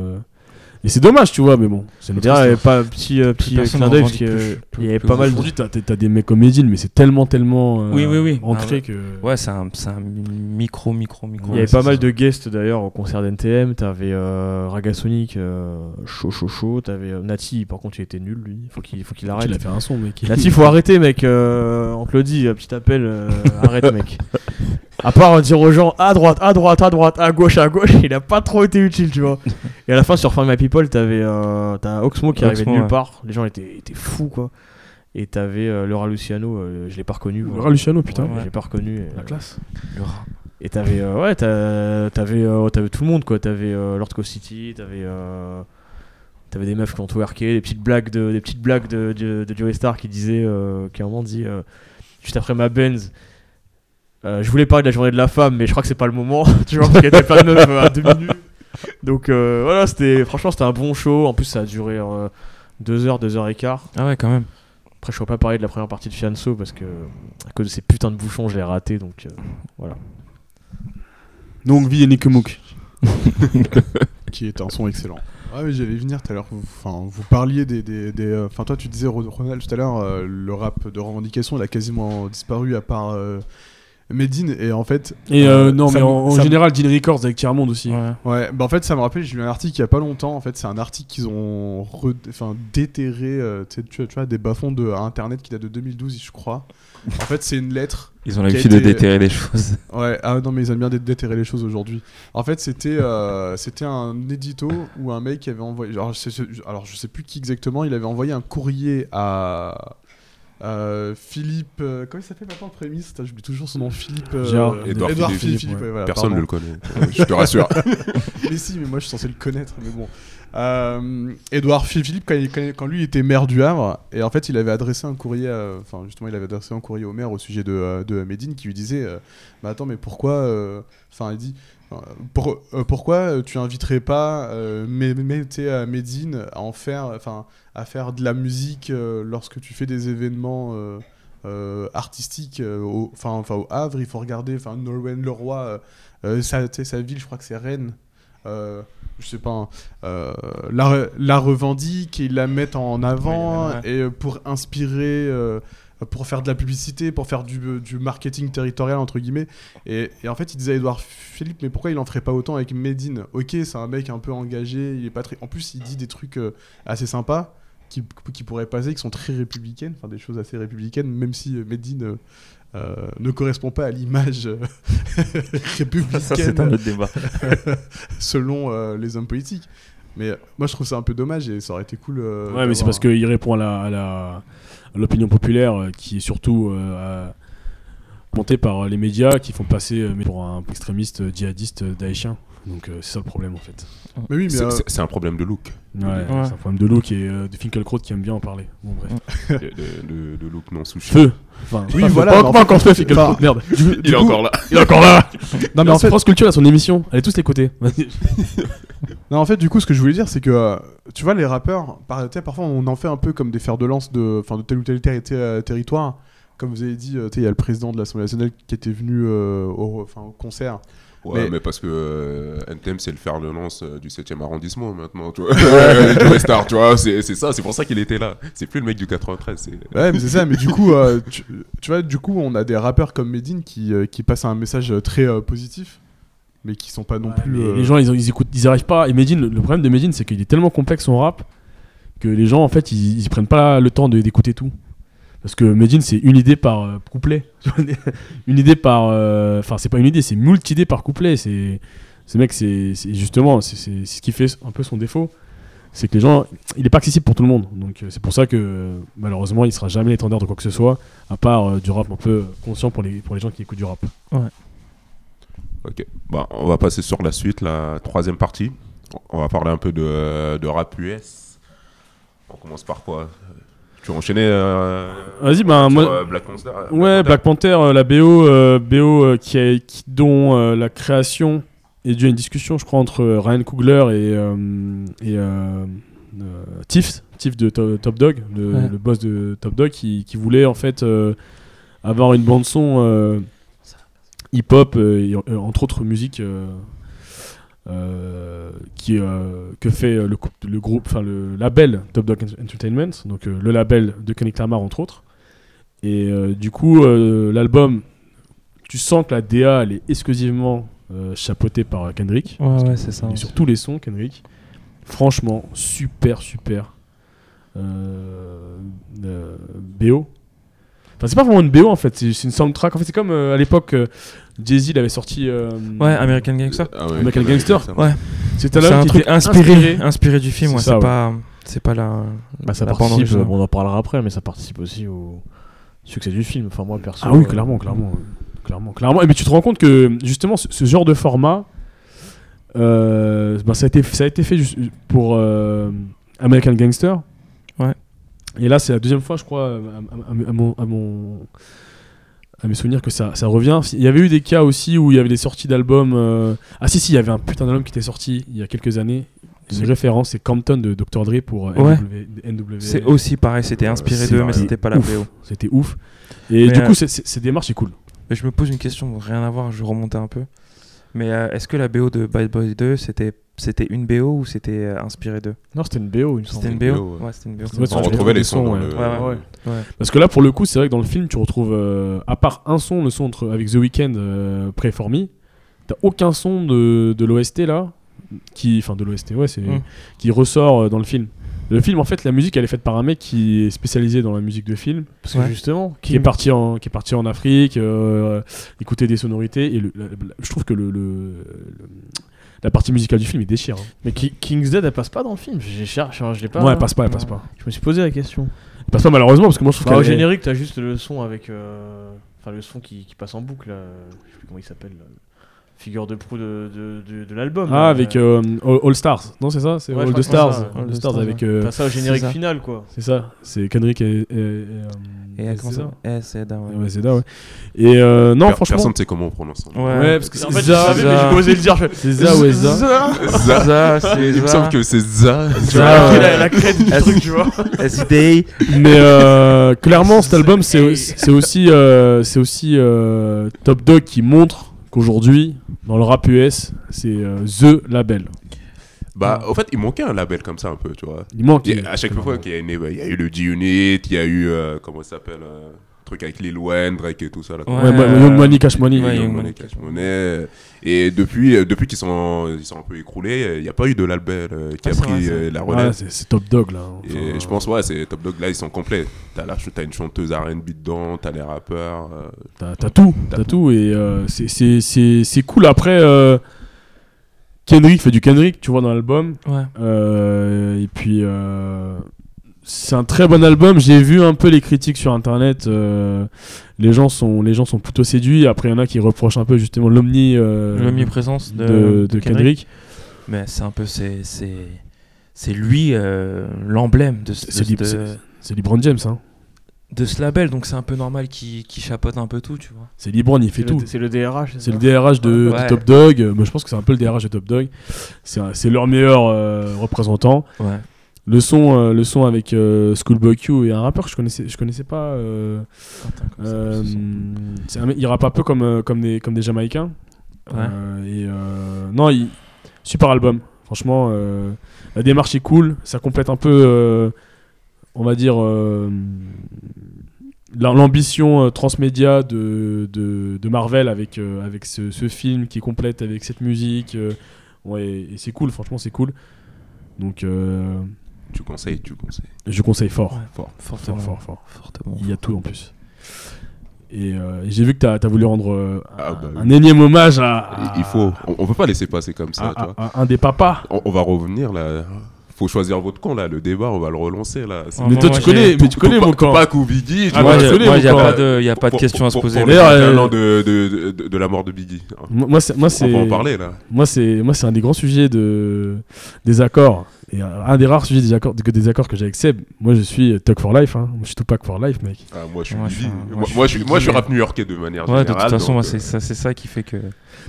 Euh. Et c'est dommage, tu vois, mais bon. C'est notre D'ailleurs, il y avait pas petit euh, petit personne clin d'œil parce qu'il y avait pas mal de Aujourd'hui, t'as t'as des mecs comme Medine, mais c'est tellement, tellement euh, Oui, oui, oui. ancré Ah que. Ouais, c'est un, c'est un micro, micro, micro. Il y avait pas mal ça. de guests d'ailleurs au concert d'NTM. T'avais euh, Ragasonic, euh, chaud, chaud, chaud. T'avais euh, Nati, par contre, il était nul lui. Faut qu'il faut qu'il arrête. Il a fait un son, mec. Nati, faut arrêter, mec. Euh, on te le dit, euh, petit appel, euh, arrête, mec. À part dire aux gens à droite, à droite, à droite, à gauche, à gauche, il a pas trop été utile, tu vois. Et à la fin, sur Find My People, t'avais euh, t'as Oxmo qui arrivait de nulle ouais. part. Les gens étaient, étaient fous, quoi. Et t'avais euh, Laura Luciano, euh, je l'ai pas reconnu. Laura Luciano, putain. Ouais, Je l'ai pas reconnu. et, La euh, classe. Et t'avais euh, ouais, t'as- t'avais euh, t'avais tout le monde quoi. T'avais euh, Lord Coast City, t'avais euh, t'avais des meufs qui ont twerké, des petites blagues de des petites blagues de, de, de Joey Star qui disait euh, qui à un moment dit euh, juste après ma Benz. euh, je voulais parler de la journée de la femme, mais je crois que c'est pas le moment. tu vois, parce qu'il y avait pas de meuf euh, à deux minutes. Donc euh, voilà, c'était franchement c'était un bon show. En plus, ça a duré euh, deux heures, deux heures et quart. Ah ouais, quand même. Après, je ne pas parler de la première partie de Fianso parce que à cause de ces putains de bouchons, je l'ai raté. Donc euh, voilà. Donc, vie et qui est un son excellent. Ouais, mais j'allais venir tout à l'heure. vous- Enfin, vous parliez des, des, des, euh, Enfin, toi, tu disais Ro- Ronald tout à l'heure, euh, le rap de revendication, il a quasiment disparu à part euh, Medine. Et en fait, Et euh, Euh, non, mais en, général, Dean Records avec Thierry Monde aussi. Ouais. ouais, bah en fait, ça me rappelle. J'ai lu un article il y a pas longtemps. En fait, c'est un article qu'ils ont, re- enfin, déterré. euh, tu sais, tu vois, des bas-fonds de Internet qui date de 2012, je crois. en fait, c'est une lettre Ils ont l'habitude de déterrer les choses. Ouais, ah non, mais ils aiment bien dé- déterrer les choses aujourd'hui. En fait, c'était euh, c'était un édito où un mec avait envoyé. Alors, c'est- c'est- alors, je sais plus qui exactement, il avait envoyé un courrier à. Euh, Philippe. euh, comment il s'appelle maintenant le prémisse Putain, J'oublie toujours son nom. Philippe. euh, Édouard Philippe. Philippe. Philippe, ouais, voilà, Personne ne le connaît. Je te rassure. mais si, mais moi je suis censé le connaître, mais bon. Euh, Édouard Philippe, quand, il- quand, lui était maire du Havre, et en fait il avait adressé un courrier, à- enfin justement il avait adressé un courrier au maire au sujet de, euh, de Médine qui lui disait, euh, bah attends mais pourquoi, euh, enfin il dit, pour- euh, pourquoi euh, tu inviterais pas euh, à Médine à en faire, enfin à faire de la musique euh, lorsque tu fais des événements. euh, euh, artistiques euh, au, enfin, enfin, au Havre, il faut regarder, enfin Nolwenn Leroy, euh, euh, sa, ville, je crois que c'est Rennes. Euh, je sais pas, hein, euh, la, la revendique et ils la mettent en avant ouais. et euh, pour inspirer, euh, pour faire de la publicité, pour faire du, du marketing territorial entre guillemets. Et, et en fait, il disait à Edouard Philippe, mais pourquoi il en ferait pas autant avec Medine? Ok, c'est un mec un peu engagé, il est pas très. En plus, il dit des trucs euh, assez sympas qui, qui pourraient passer, qui sont très républicaines, enfin des choses assez républicaines, même si euh, Medine euh, euh, ne correspond pas à l'image euh, républicaine Ça, c'est un autre débat. selon euh, les hommes politiques. Mais euh, moi, je trouve ça un peu dommage et ça aurait été cool. euh, Ouais, mais c'est parce qu'il répond à la- à la- à l'opinion populaire euh, qui est surtout euh, montée par euh, les médias qui font passer euh, pour un extrémiste djihadiste daéchien. Donc euh, c'est ça le problème en fait. Mais oui, mais C'est- euh, C'est c'est un problème de look. Ouais, Ouais. C'est un problème de look et euh, de Finkelkraut qui aime bien en parler. Bon, bref. de, de- de look non sushi. Feu Enfin, Oui, pas feu, voilà, pas encore feu, Finkelkraut, enfin, merde. du- Il est coup- encore là. Il est encore là Non, mais en fait, France Culture a son émission. Allez tous l'écouter. Non, en fait, du coup, ce que je voulais dire, c'est que euh, tu vois, les rappeurs, par, parfois, on en fait un peu comme des fers de lance de, de tel ou tel terri- ter- territoire. Comme vous avez dit, euh, il y a le président de l'Assemblée nationale qui était venu euh, au, concert. Ouais, Mais- mais, parce que euh, NTM, c'est le fer de lance euh, du 7ème arrondissement maintenant. Tu vois, Joey Star, tu vois, c'est ça, c'est pour ça qu'il était là. C'est plus le mec du 93. c'est- Ouais, mais c'est ça, mais du coup, euh, tu, tu vois, du coup, on a des rappeurs comme Medine qui, qui passent un message très positif, mais qui sont pas non Ouais, plus. euh, Les gens, ils, ils écoutent, ils arrivent pas. Et Medine, le, le problème de Medine, c'est qu'il est tellement complexe son rap que les gens, en fait, ils, ils prennent pas le temps de- d'écouter tout. Parce que Medine, c'est une idée par euh, couplet. Une idée par. euh, Enfin, c'est pas une idée, c'est multi-idées par couplet. C'est. Ce mec, c'est c'est justement, c'est ce qui fait un peu son défaut. C'est que les gens, il est pas accessible pour tout le monde. Donc euh, c'est pour ça que euh, malheureusement, il sera jamais l'étendard de quoi que ce soit, à part euh, du rap un peu conscient pour les, pour les gens qui écoutent du rap. Ok. Bah, on va passer sur la suite, la troisième partie. On va parler un peu de, de rap US. On commence par quoi? Tu veux enchaîner euh, Vas-y, ben sur, moi. euh, Black Panther euh, Ouais, Black Panther, euh, la BO, euh, BO euh, qui a, qui- dont euh, la création est due à une discussion, je crois, entre Ryan Coogler et, euh, et euh, euh, Tiff, Tiff de To- Top Dog, le, Ouais. le boss de Top Dog, qui, qui voulait en fait euh, avoir une bande son hip-hop euh, et euh, entre autres musique. euh, qui, que fait le, le groupe, enfin le label Top Dog Entertainment, donc le label de Kendrick Lamar entre autres. Et du coup, l'album, tu sens que la DA, elle est exclusivement chapeautée par Kendrick. Ouais, ouais, c'est ça. Est sur tous les sons, Kendrick. Franchement, super, super. Euh, euh, BO. Enfin, c'est pas vraiment une BO en fait, c'est une soundtrack. En fait, c'est comme euh, à l'époque, Jay-Z il avait sorti. euh, Ouais, American Gangster. Ah ouais, American Gangster. Ouais. C'est un truc inspiré, inspiré du film. C'est ouais, ça, c'est ouais. pas, c'est pas la. Bah, ça la participe, originale. on en parlera après, mais ça participe aussi au succès du film. Enfin, moi perso. Ah oui, euh, clairement, clairement, euh, clairement, clairement. Et mais tu te rends compte que justement, ce, ce genre de format, euh, bah, ça a été, ça a été fait juste pour euh, American Gangster. Ouais. Et là, c'est la deuxième fois, je crois, à, à- à- à mon, à mon- à mes souvenirs que ça, ça revient. Il y avait eu des cas aussi où il y avait des sorties d'albums. euh, Ah si, si, il y avait un putain d'album qui était sorti il y a quelques années. Une référence, c'est Compton de Dr. Dre pour euh, Ouais. NW, NWA. C'est aussi pareil, c'était inspiré c'est d'eux, mais c'était pas la. BO. C'était ouf. Et Mais, du euh, coup, c'est- c'est- cette démarche est cool. Mais je me pose une question, rien à voir, je remontais un peu. Mais euh, est-ce que la BO de Bad Boys 2, c'était c'était une BO ou c'était euh, inspiré d'eux? Non, c'était une BO, il me semble. C'était une une BO BO, ouais. C'était une BO. Ouais, On retrouvait les sons ouais. le. Ouais, ouais. Ouais. Ouais. Parce que là, pour le coup, c'est vrai que dans le film, tu retrouves, euh, à part un son, le son entre, avec The Weeknd, euh, t'as aucun son de, de l'OST là, qui, enfin de l'OST, ouais, c'est, Mm. qui ressort euh, dans le film. Le film, en fait, la musique, elle est faite par un mec qui est spécialisé dans la musique de film, Parce que Ouais. justement, qui est parti en, qui est parti en Afrique, euh, écouter des sonorités, et le- la- la- je trouve que le, le- la partie musicale du film, il déchire. hein. Mais Ki- King's Dead, elle passe pas dans le film. J'ai cherché, je l'ai pas. ouais, elle passe pas, elle passe pas. Je me suis posé la question. Elle passe pas malheureusement, parce que moi, je trouve Bah, au est- générique, t'as juste le son avec. euh, Enfin, le son qui, qui passe en boucle. Là. Je sais plus comment il s'appelle. Figure de proue de, de, de, de l'album. Ah, là. avec euh, All, All Stars. Non, c'est ça C'est Ouais, je All the ça, Stars. ouais. All the Stars avec. ouais. euh, T'as ça au générique ça. final, quoi. c'est ça. C'est Kendrick et. et, et, euh, Et euh, comment Zeda. ça c'est Zeda, ouais. Zeda, ouais. Et euh, non, Per- franchement. Personne ne sait comment on prononce. hein. Ouais. Ouais, parce que En c'est fait, je Za. savais, mais j'ai osé le dire. je C'est Za ou. Za, c'est Il me Za. semble que c'est Za. Za, J'ai ouais. la, crête du truc, tu vois. SD. Mais euh, clairement, cet album, c'est aussi, euh, c'est aussi euh, Top Dog qui montre qu'aujourd'hui, dans le rap US, c'est euh, The Label. Bah, au fait, il manquait un label comme ça un peu, tu vois. Il manque. Il y a- à chaque fois qu'il y a une, il y a eu le G-Unit, il y a eu, euh, comment ça s'appelle, euh, truc avec Lil Wayne, Drake et tout ça. Là, Ouais, Ouais, euh, Mo- Young Money, Cash Money. ouais, Young Young Money, Money, Cash Money. Et depuis, euh, depuis qu'ils sont, ils sont un peu écroulés, il n'y a pas eu de label euh, qui Ah, a pris vrai, euh, la relève. c'est c'est Top Dog là. Et Enfin, je pense, ouais, c'est Top Dog là, ils sont complets. T'as la- t'as une chanteuse RB dedans, t'as les rappeurs. euh, T'as t'as tout, T'as t'as tout et euh, c'est- c'est c'est- c'est cool. Après, euh, Kendrick fait du Kendrick, tu vois, dans l'album. Ouais. Euh, et puis, euh, c'est un très bon album. J'ai vu un peu les critiques sur internet. euh, les, gens sont, les gens sont plutôt séduits. Après, il y en a qui reprochent un peu justement l'omni euh, L'omniprésence de, de, de Kendrick. Mais c'est un peu. C'est c'est- c'est lui euh, l'emblème de, ce- C'est de, LeBron James, hein. de ce label, donc c'est un peu normal qu'il qu'il chapeaute un peu tout, tu vois. C'est LeBron, il fait tout. c'est le DRH. C'est le DRH de, Ouais. de Top Dog. Moi, je pense que c'est un peu le DRH de Top Dog. C'est leur meilleur euh, représentant. Ouais. Le son, euh, le son avec euh, Schoolboy Q et un rappeur que je connaissais, je connaissais pas. euh, Attends, comment ça euh, un il rappe un peu comme, comme, des, comme des Jamaïcains. Ouais. Et non, il, super album. Franchement, la démarche est cool. Ça complète un peu, on va dire, la- l'ambition transmédia de, de, de Marvel avec, avec ce, ce film qui complète avec cette musique. ouais, et c'est cool, franchement, c'est cool. Donc, euh, tu conseilles, tu conseilles. je conseille fort. Ouais. Fort, Fortement. fort, fort, fort. Fortement. Il y a tout en plus. Et euh, j'ai vu que tu as, voulu rendre euh, Ah, un, bah oui. un énième hommage à, à- Il- faut, on, on peut pas laisser passer comme ça, à- tu vois. à- à un des papas. On, on va revenir là. Faut choisir votre camp là. Le débat, on va le relancer là. Ah, mais toi, tu connais, mais tu connais mon camp. Pas ou Biggie, tu Ah, vois. il n'y a, pas de- y a pas de Pour- question à se poser. D'ailleurs, 21 euh, de, de, de, de la mort de Biggie. Moi, moi, c'est, moi, c'est, On va en parler là. moi, c'est, moi, c'est un des grands sujets de des accords. Et un, des rares sujets des accords, que des accords que j'ai avec Seb. Moi, je suis Tuck for Life. Hein. Je suis Tupac for Life, mec. Ah, moi je suis moi, Moi, je moi je rap new-yorkais de manière Ouais, générale. de toute façon, moi, euh, c'est ça, c'est ça qui fait que.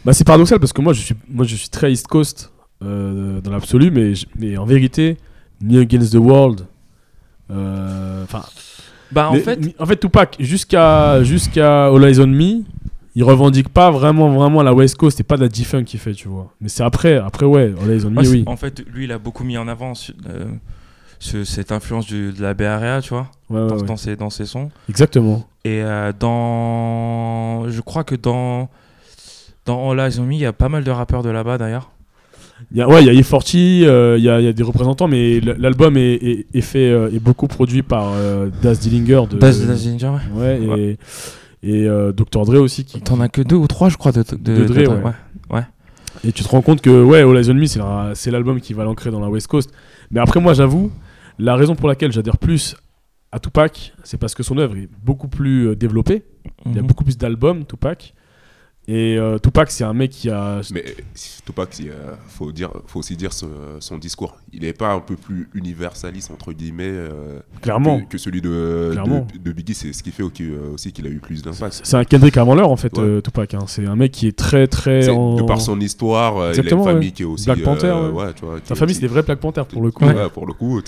Bah, c'est paradoxal parce que moi, je suis, moi, je suis très East Coast euh, dans l'absolu, mais, mais en vérité, Me Against the World. euh, Enfin, Bah, en fait, en fait, Tupac, jusqu'à jusqu'à All Eyes on Me, il revendique pas vraiment, vraiment la West Coast et pas de la G-Funk qu'il fait, tu vois. Mais c'est après, après, ouais, All Eyes on Me, Ouais, c'est- oui. En fait, lui, il a beaucoup mis en avant euh, ce- cette influence du- de la BRA, tu vois, Ouais, dans, ouais. dans ses, dans ses sons. Exactement. Et euh, dans. Je crois que dans. Dans All Eyes on Me, il y a pas mal de rappeurs de là-bas d'ailleurs. Il y a, ouais, il y a E40, euh, il y, a, il y a des représentants, mais l'album est, est, est fait, est beaucoup produit par Das Dillinger de, Baz de Ginger, ouais. ouais, et, et euh, Dr. Dre aussi. Qui, T'en as que deux ou trois, je crois, de, de, De Dre, ouais. Et tu te rends compte que ouais, All Eyes on Me, c'est l'album qui va l'ancrer dans la West Coast. Mais après, moi, j'avoue, la raison pour laquelle j'adhère plus à Tupac, c'est parce que son œuvre est beaucoup plus euh, développée. Il y a Mhm. beaucoup plus d'albums, Tupac. Et euh, Tupac, c'est un mec qui a. Mais Tupac, il faut, dire, faut aussi dire ce- son discours. Il n'est pas un peu plus universaliste, entre guillemets, euh, Clairement. que, que celui de, Clairement. de, de Biggie. C'est ce qui fait aussi, euh, aussi qu'il a eu plus d'impact. C'est un Kendrick avant l'heure, en fait, Ouais. euh, Tupac. hein. C'est un mec qui est très, très. En- De par son histoire, il a Exactement, une famille ouais. qui est aussi. Black Panther, euh, ouais. tu vois, Sa famille, aussi- c'est des vrais Black Panther pour le coup. Ouais, pour le coup,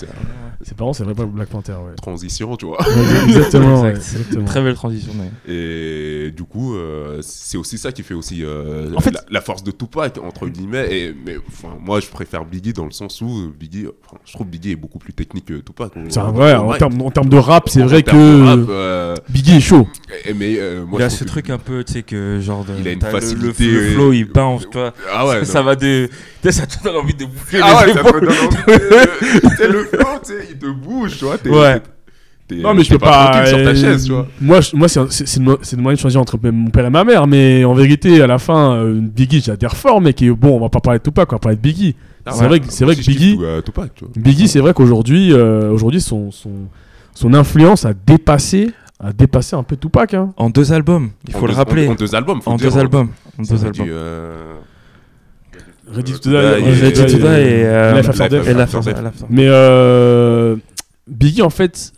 Ses parents, c'est vrai Black Panther, ouais. transition, tu vois. Ouais, exactement. exactement. Très belle transition. Et du coup, euh, c'est aussi ça qui fait aussi euh, En fait- la, la force de Tupac, entre guillemets. Et, mais enfin, moi, je préfère Biggie dans le sens où Biggie, enfin, je trouve Biggie est beaucoup plus technique que Tupac. C'est vrai, en termes, en termes de rap, c'est vrai rap, que euh, Biggie est chaud. et- mais euh, moi, il a ce que- truc un peu, tu sais, que genre. De, Il a une facilité, Le, le flow, il bounce, tu vois. Ah ouais, ça non. va de. Tu sais, ça te donne envie de bouger Ah les ouais, ça te donne envie le flow, tu sais, il te bouge, tu vois. t'es- Ouais. Non, mais je peux pas. tranquille sur ta euh, chaise, tu vois. Moi, je- moi c'est une moyen de choisir entre mon père et ma mère, mais en vérité, à la fin, euh, Biggie, j'adhère fort, mec. Et bon, on va pas parler de Tupac, on va parler de Biggie. Ah c'est ouais. vrai que, c'est vrai que Biggie, tout, euh, Tupac, tu vois. Biggie, c'est vrai qu'aujourd'hui, euh, aujourd'hui, son, son, son influence a dépassé, a dépassé un peu Tupac. Hein. En deux albums, il En faut le deux- rappeler. En, en deux albums, faut En dire, deux hein. albums. En deux albums. Ready to Die, Ouais, Ready Ready to Die et Life After Death. Mais Biggie, en fait,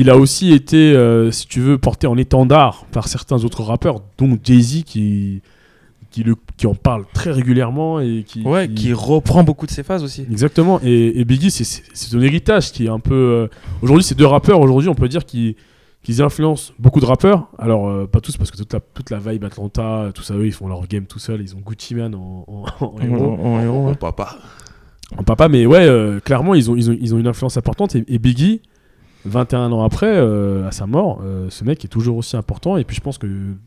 il a aussi été, euh, si tu veux, porté en étendard par certains autres rappeurs, dont Jay-Z, qui, qui, le, qui en parle très régulièrement. Et qui, Ouais, qui reprend beaucoup de ses phases aussi. Exactement. Et, et Biggie, c'est- son héritage qui est un peu. euh, Aujourd'hui, ces deux rappeurs, aujourd'hui, on peut dire qu'ils qu'ils influencent beaucoup de rappeurs. Alors, euh, pas tous, parce que toute la, toute la vibe Atlanta, tout ça, eux, ils font leur game tout seuls. Ils ont Gucci Man en, en- en héros. En- héros, ouais. papa. En papa, mais ouais, euh, clairement, ils ont, ils, ont, ils ont une influence importante. Et, et Biggie, 21 ans après, euh, à sa mort, euh, ce mec est toujours aussi important. Et puis, je pense que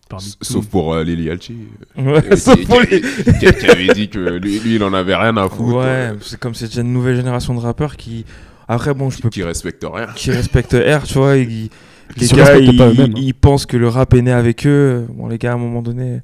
parmi. S- tous- Sauf pour euh, Lily Alchi. Ouais, qui, sauf qui- pour qui- avait dit que lui, lui, il en avait rien à foutre. Ouais, euh, c'est comme cette jeune- nouvelle génération de rappeurs qui. Après, bon, je qui, peux qui respecte rien. qui respectent R, tu vois. ils- les gars, ils, hein. ils pensent que le rap est né avec eux. Bon, les gars, à un moment donné,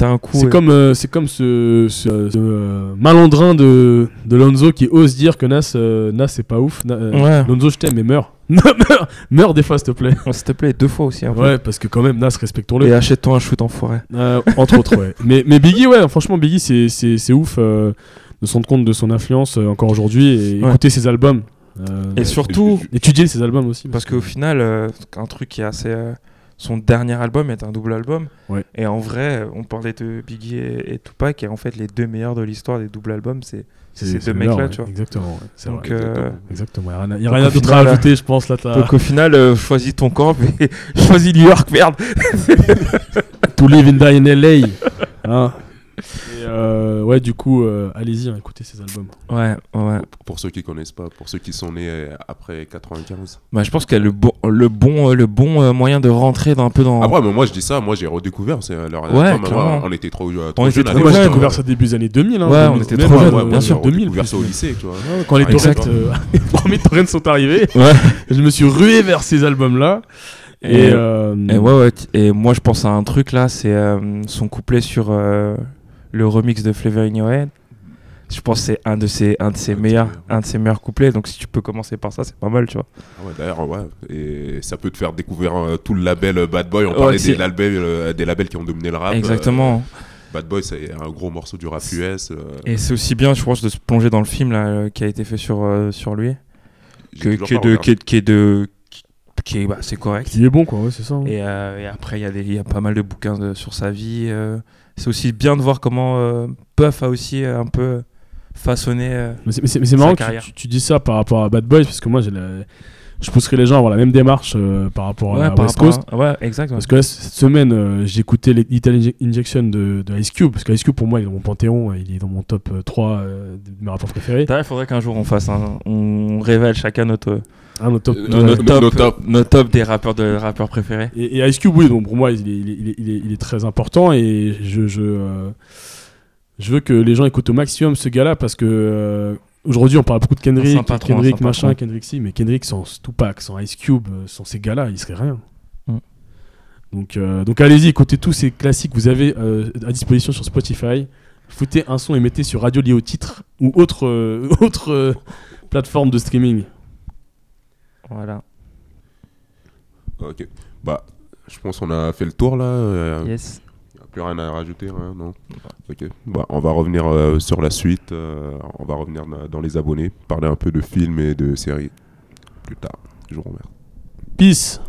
un coup. C'est et- comme, euh, c'est comme ce, ce- ce, euh, malandrin de, de Lonzo qui ose dire que Nas, euh, Nas c'est pas ouf. Na- euh, Ouais. Lonzo, je t'aime, mais meurs. meurs. Meurs des fois, s'il te plaît. Oh, S'il te plaît, deux fois aussi. un peu. Ouais, parce que quand même, Nas, respectons-le. Et achète-toi un shoot en forêt. Euh, entre autres, ouais. Mais, mais Biggie, ouais, franchement, Biggie, c'est, c'est, c'est ouf euh, de se rendre compte de son influence euh, encore aujourd'hui et Ouais. écouter ses albums. Euh, Et surtout, étudier ses albums aussi. parce qu'au final, euh, un truc qui est assez. Son dernier album est un double album. Ouais. Et en vrai, on parlait de Biggie et, et Tupac. Et en fait, les deux meilleurs de l'histoire des doubles albums, c'est ces deux mecs-là, tu vois. Exactement, Donc, vrai. euh, Exactement. Il n'y a rien, d'autre à ajouter, je pense. Là, donc au final, euh, choisis ton camp et choisis New York, merde. To live and die in LA. Hein. Et, euh, ouais, du coup, euh, allez-y, hein, écoutez ces albums. Ouais, ouais. Pour, pour ceux qui connaissent pas, pour ceux qui sont nés euh, après 95. Bah, je pense qu'il y a le bon, le bon, le bon moyen de rentrer dans, un peu dans. Après, mais moi je dis ça, moi j'ai redécouvert. C'est leur Ouais, album, moi, on était trop, trop On jeunes moi, j'ai découvert ça début des années 2000. Hein, Ouais, on 2000, était trop ouais, jeunes, ouais, bien ouais, sûr. 2000. découvert ça au lycée, tu vois. Ouais, Quand les Exact. torrents, euh, les premiers torrents sont arrivés, Ouais. je me suis rué vers ces albums-là. Et, Et- euh, Et ouais, ouais. Et moi, je pense à un truc là, c'est euh, son couplet sur euh, le remix de Flavor in Your Head. Je pense que c'est un de ses, un de ses meilleurs, un de ses meilleurs couplets. Donc si tu peux commencer par ça, c'est pas mal, tu vois. Ah ouais, d'ailleurs, ouais. Et ça peut te faire découvrir euh, tout le label euh, Bad Boy. On Ouais, parlait des labels, euh, des labels qui ont dominé le rap. Exactement. Euh, Bad Boy, c'est un gros morceau du rap US. euh, Et c'est aussi bien, je pense, de se plonger dans le film là, euh, qui a été fait sur, euh, sur lui, que, toujours qui, est pas de, est de, qui, est, bah, c'est correct. qui est bon, quoi, ouais, c'est ça. hein. Et, euh, et après, il y, a des- il y a pas mal de bouquins de- sur sa vie. euh. C'est aussi bien de voir comment euh, Puff a aussi euh, un peu façonné. euh, Mais c'est- marrant que tu, tu dis ça par rapport à Bad Boys, parce que moi, j'ai la- je pousserais les gens à avoir la même démarche euh, par rapport à ouais, la par West rapport Coast. à- ouais. Parce que là, cette semaine, euh, j'ai écouté Inje- Injection de, de Ice Cube, parce que Ice Cube, pour moi, il est dans mon panthéon, il est dans mon top euh, 3 euh, de mes rappeurs préférés. Il faudrait qu'un jour on fasse un, on révèle chacun notre, de nos top, Euh, notre nos- top, des rappeurs de rappeurs préférés. Et, et Ice Cube, oui, donc pour moi, il est, il est- il est- il est- il est très important et je, je, euh, Je veux que les gens écoutent au maximum ce gars-là parce que euh, aujourd'hui on parle beaucoup de Kendrick, Kendrick machin. Kendrick si, mais Kendrick sans Tupac, sans Ice Cube, euh, sans ces gars-là, il serait rien. Mm. Donc, euh, donc allez-y, écoutez tous ces classiques que vous avez euh, à disposition sur Spotify. Foutez un son et mettez sur Radio lié au titre ou autre, euh, autre euh, plateforme de streaming. Voilà. Ok. Bah, je pense qu'on a fait le tour là. euh, Yes. Plus rien à rajouter, rien, non? Ok. Bah, on va revenir euh, sur la suite. euh, on va revenir na- dans les abonnés, parler un peu de films et de séries plus tard. Je vous remercie. Peace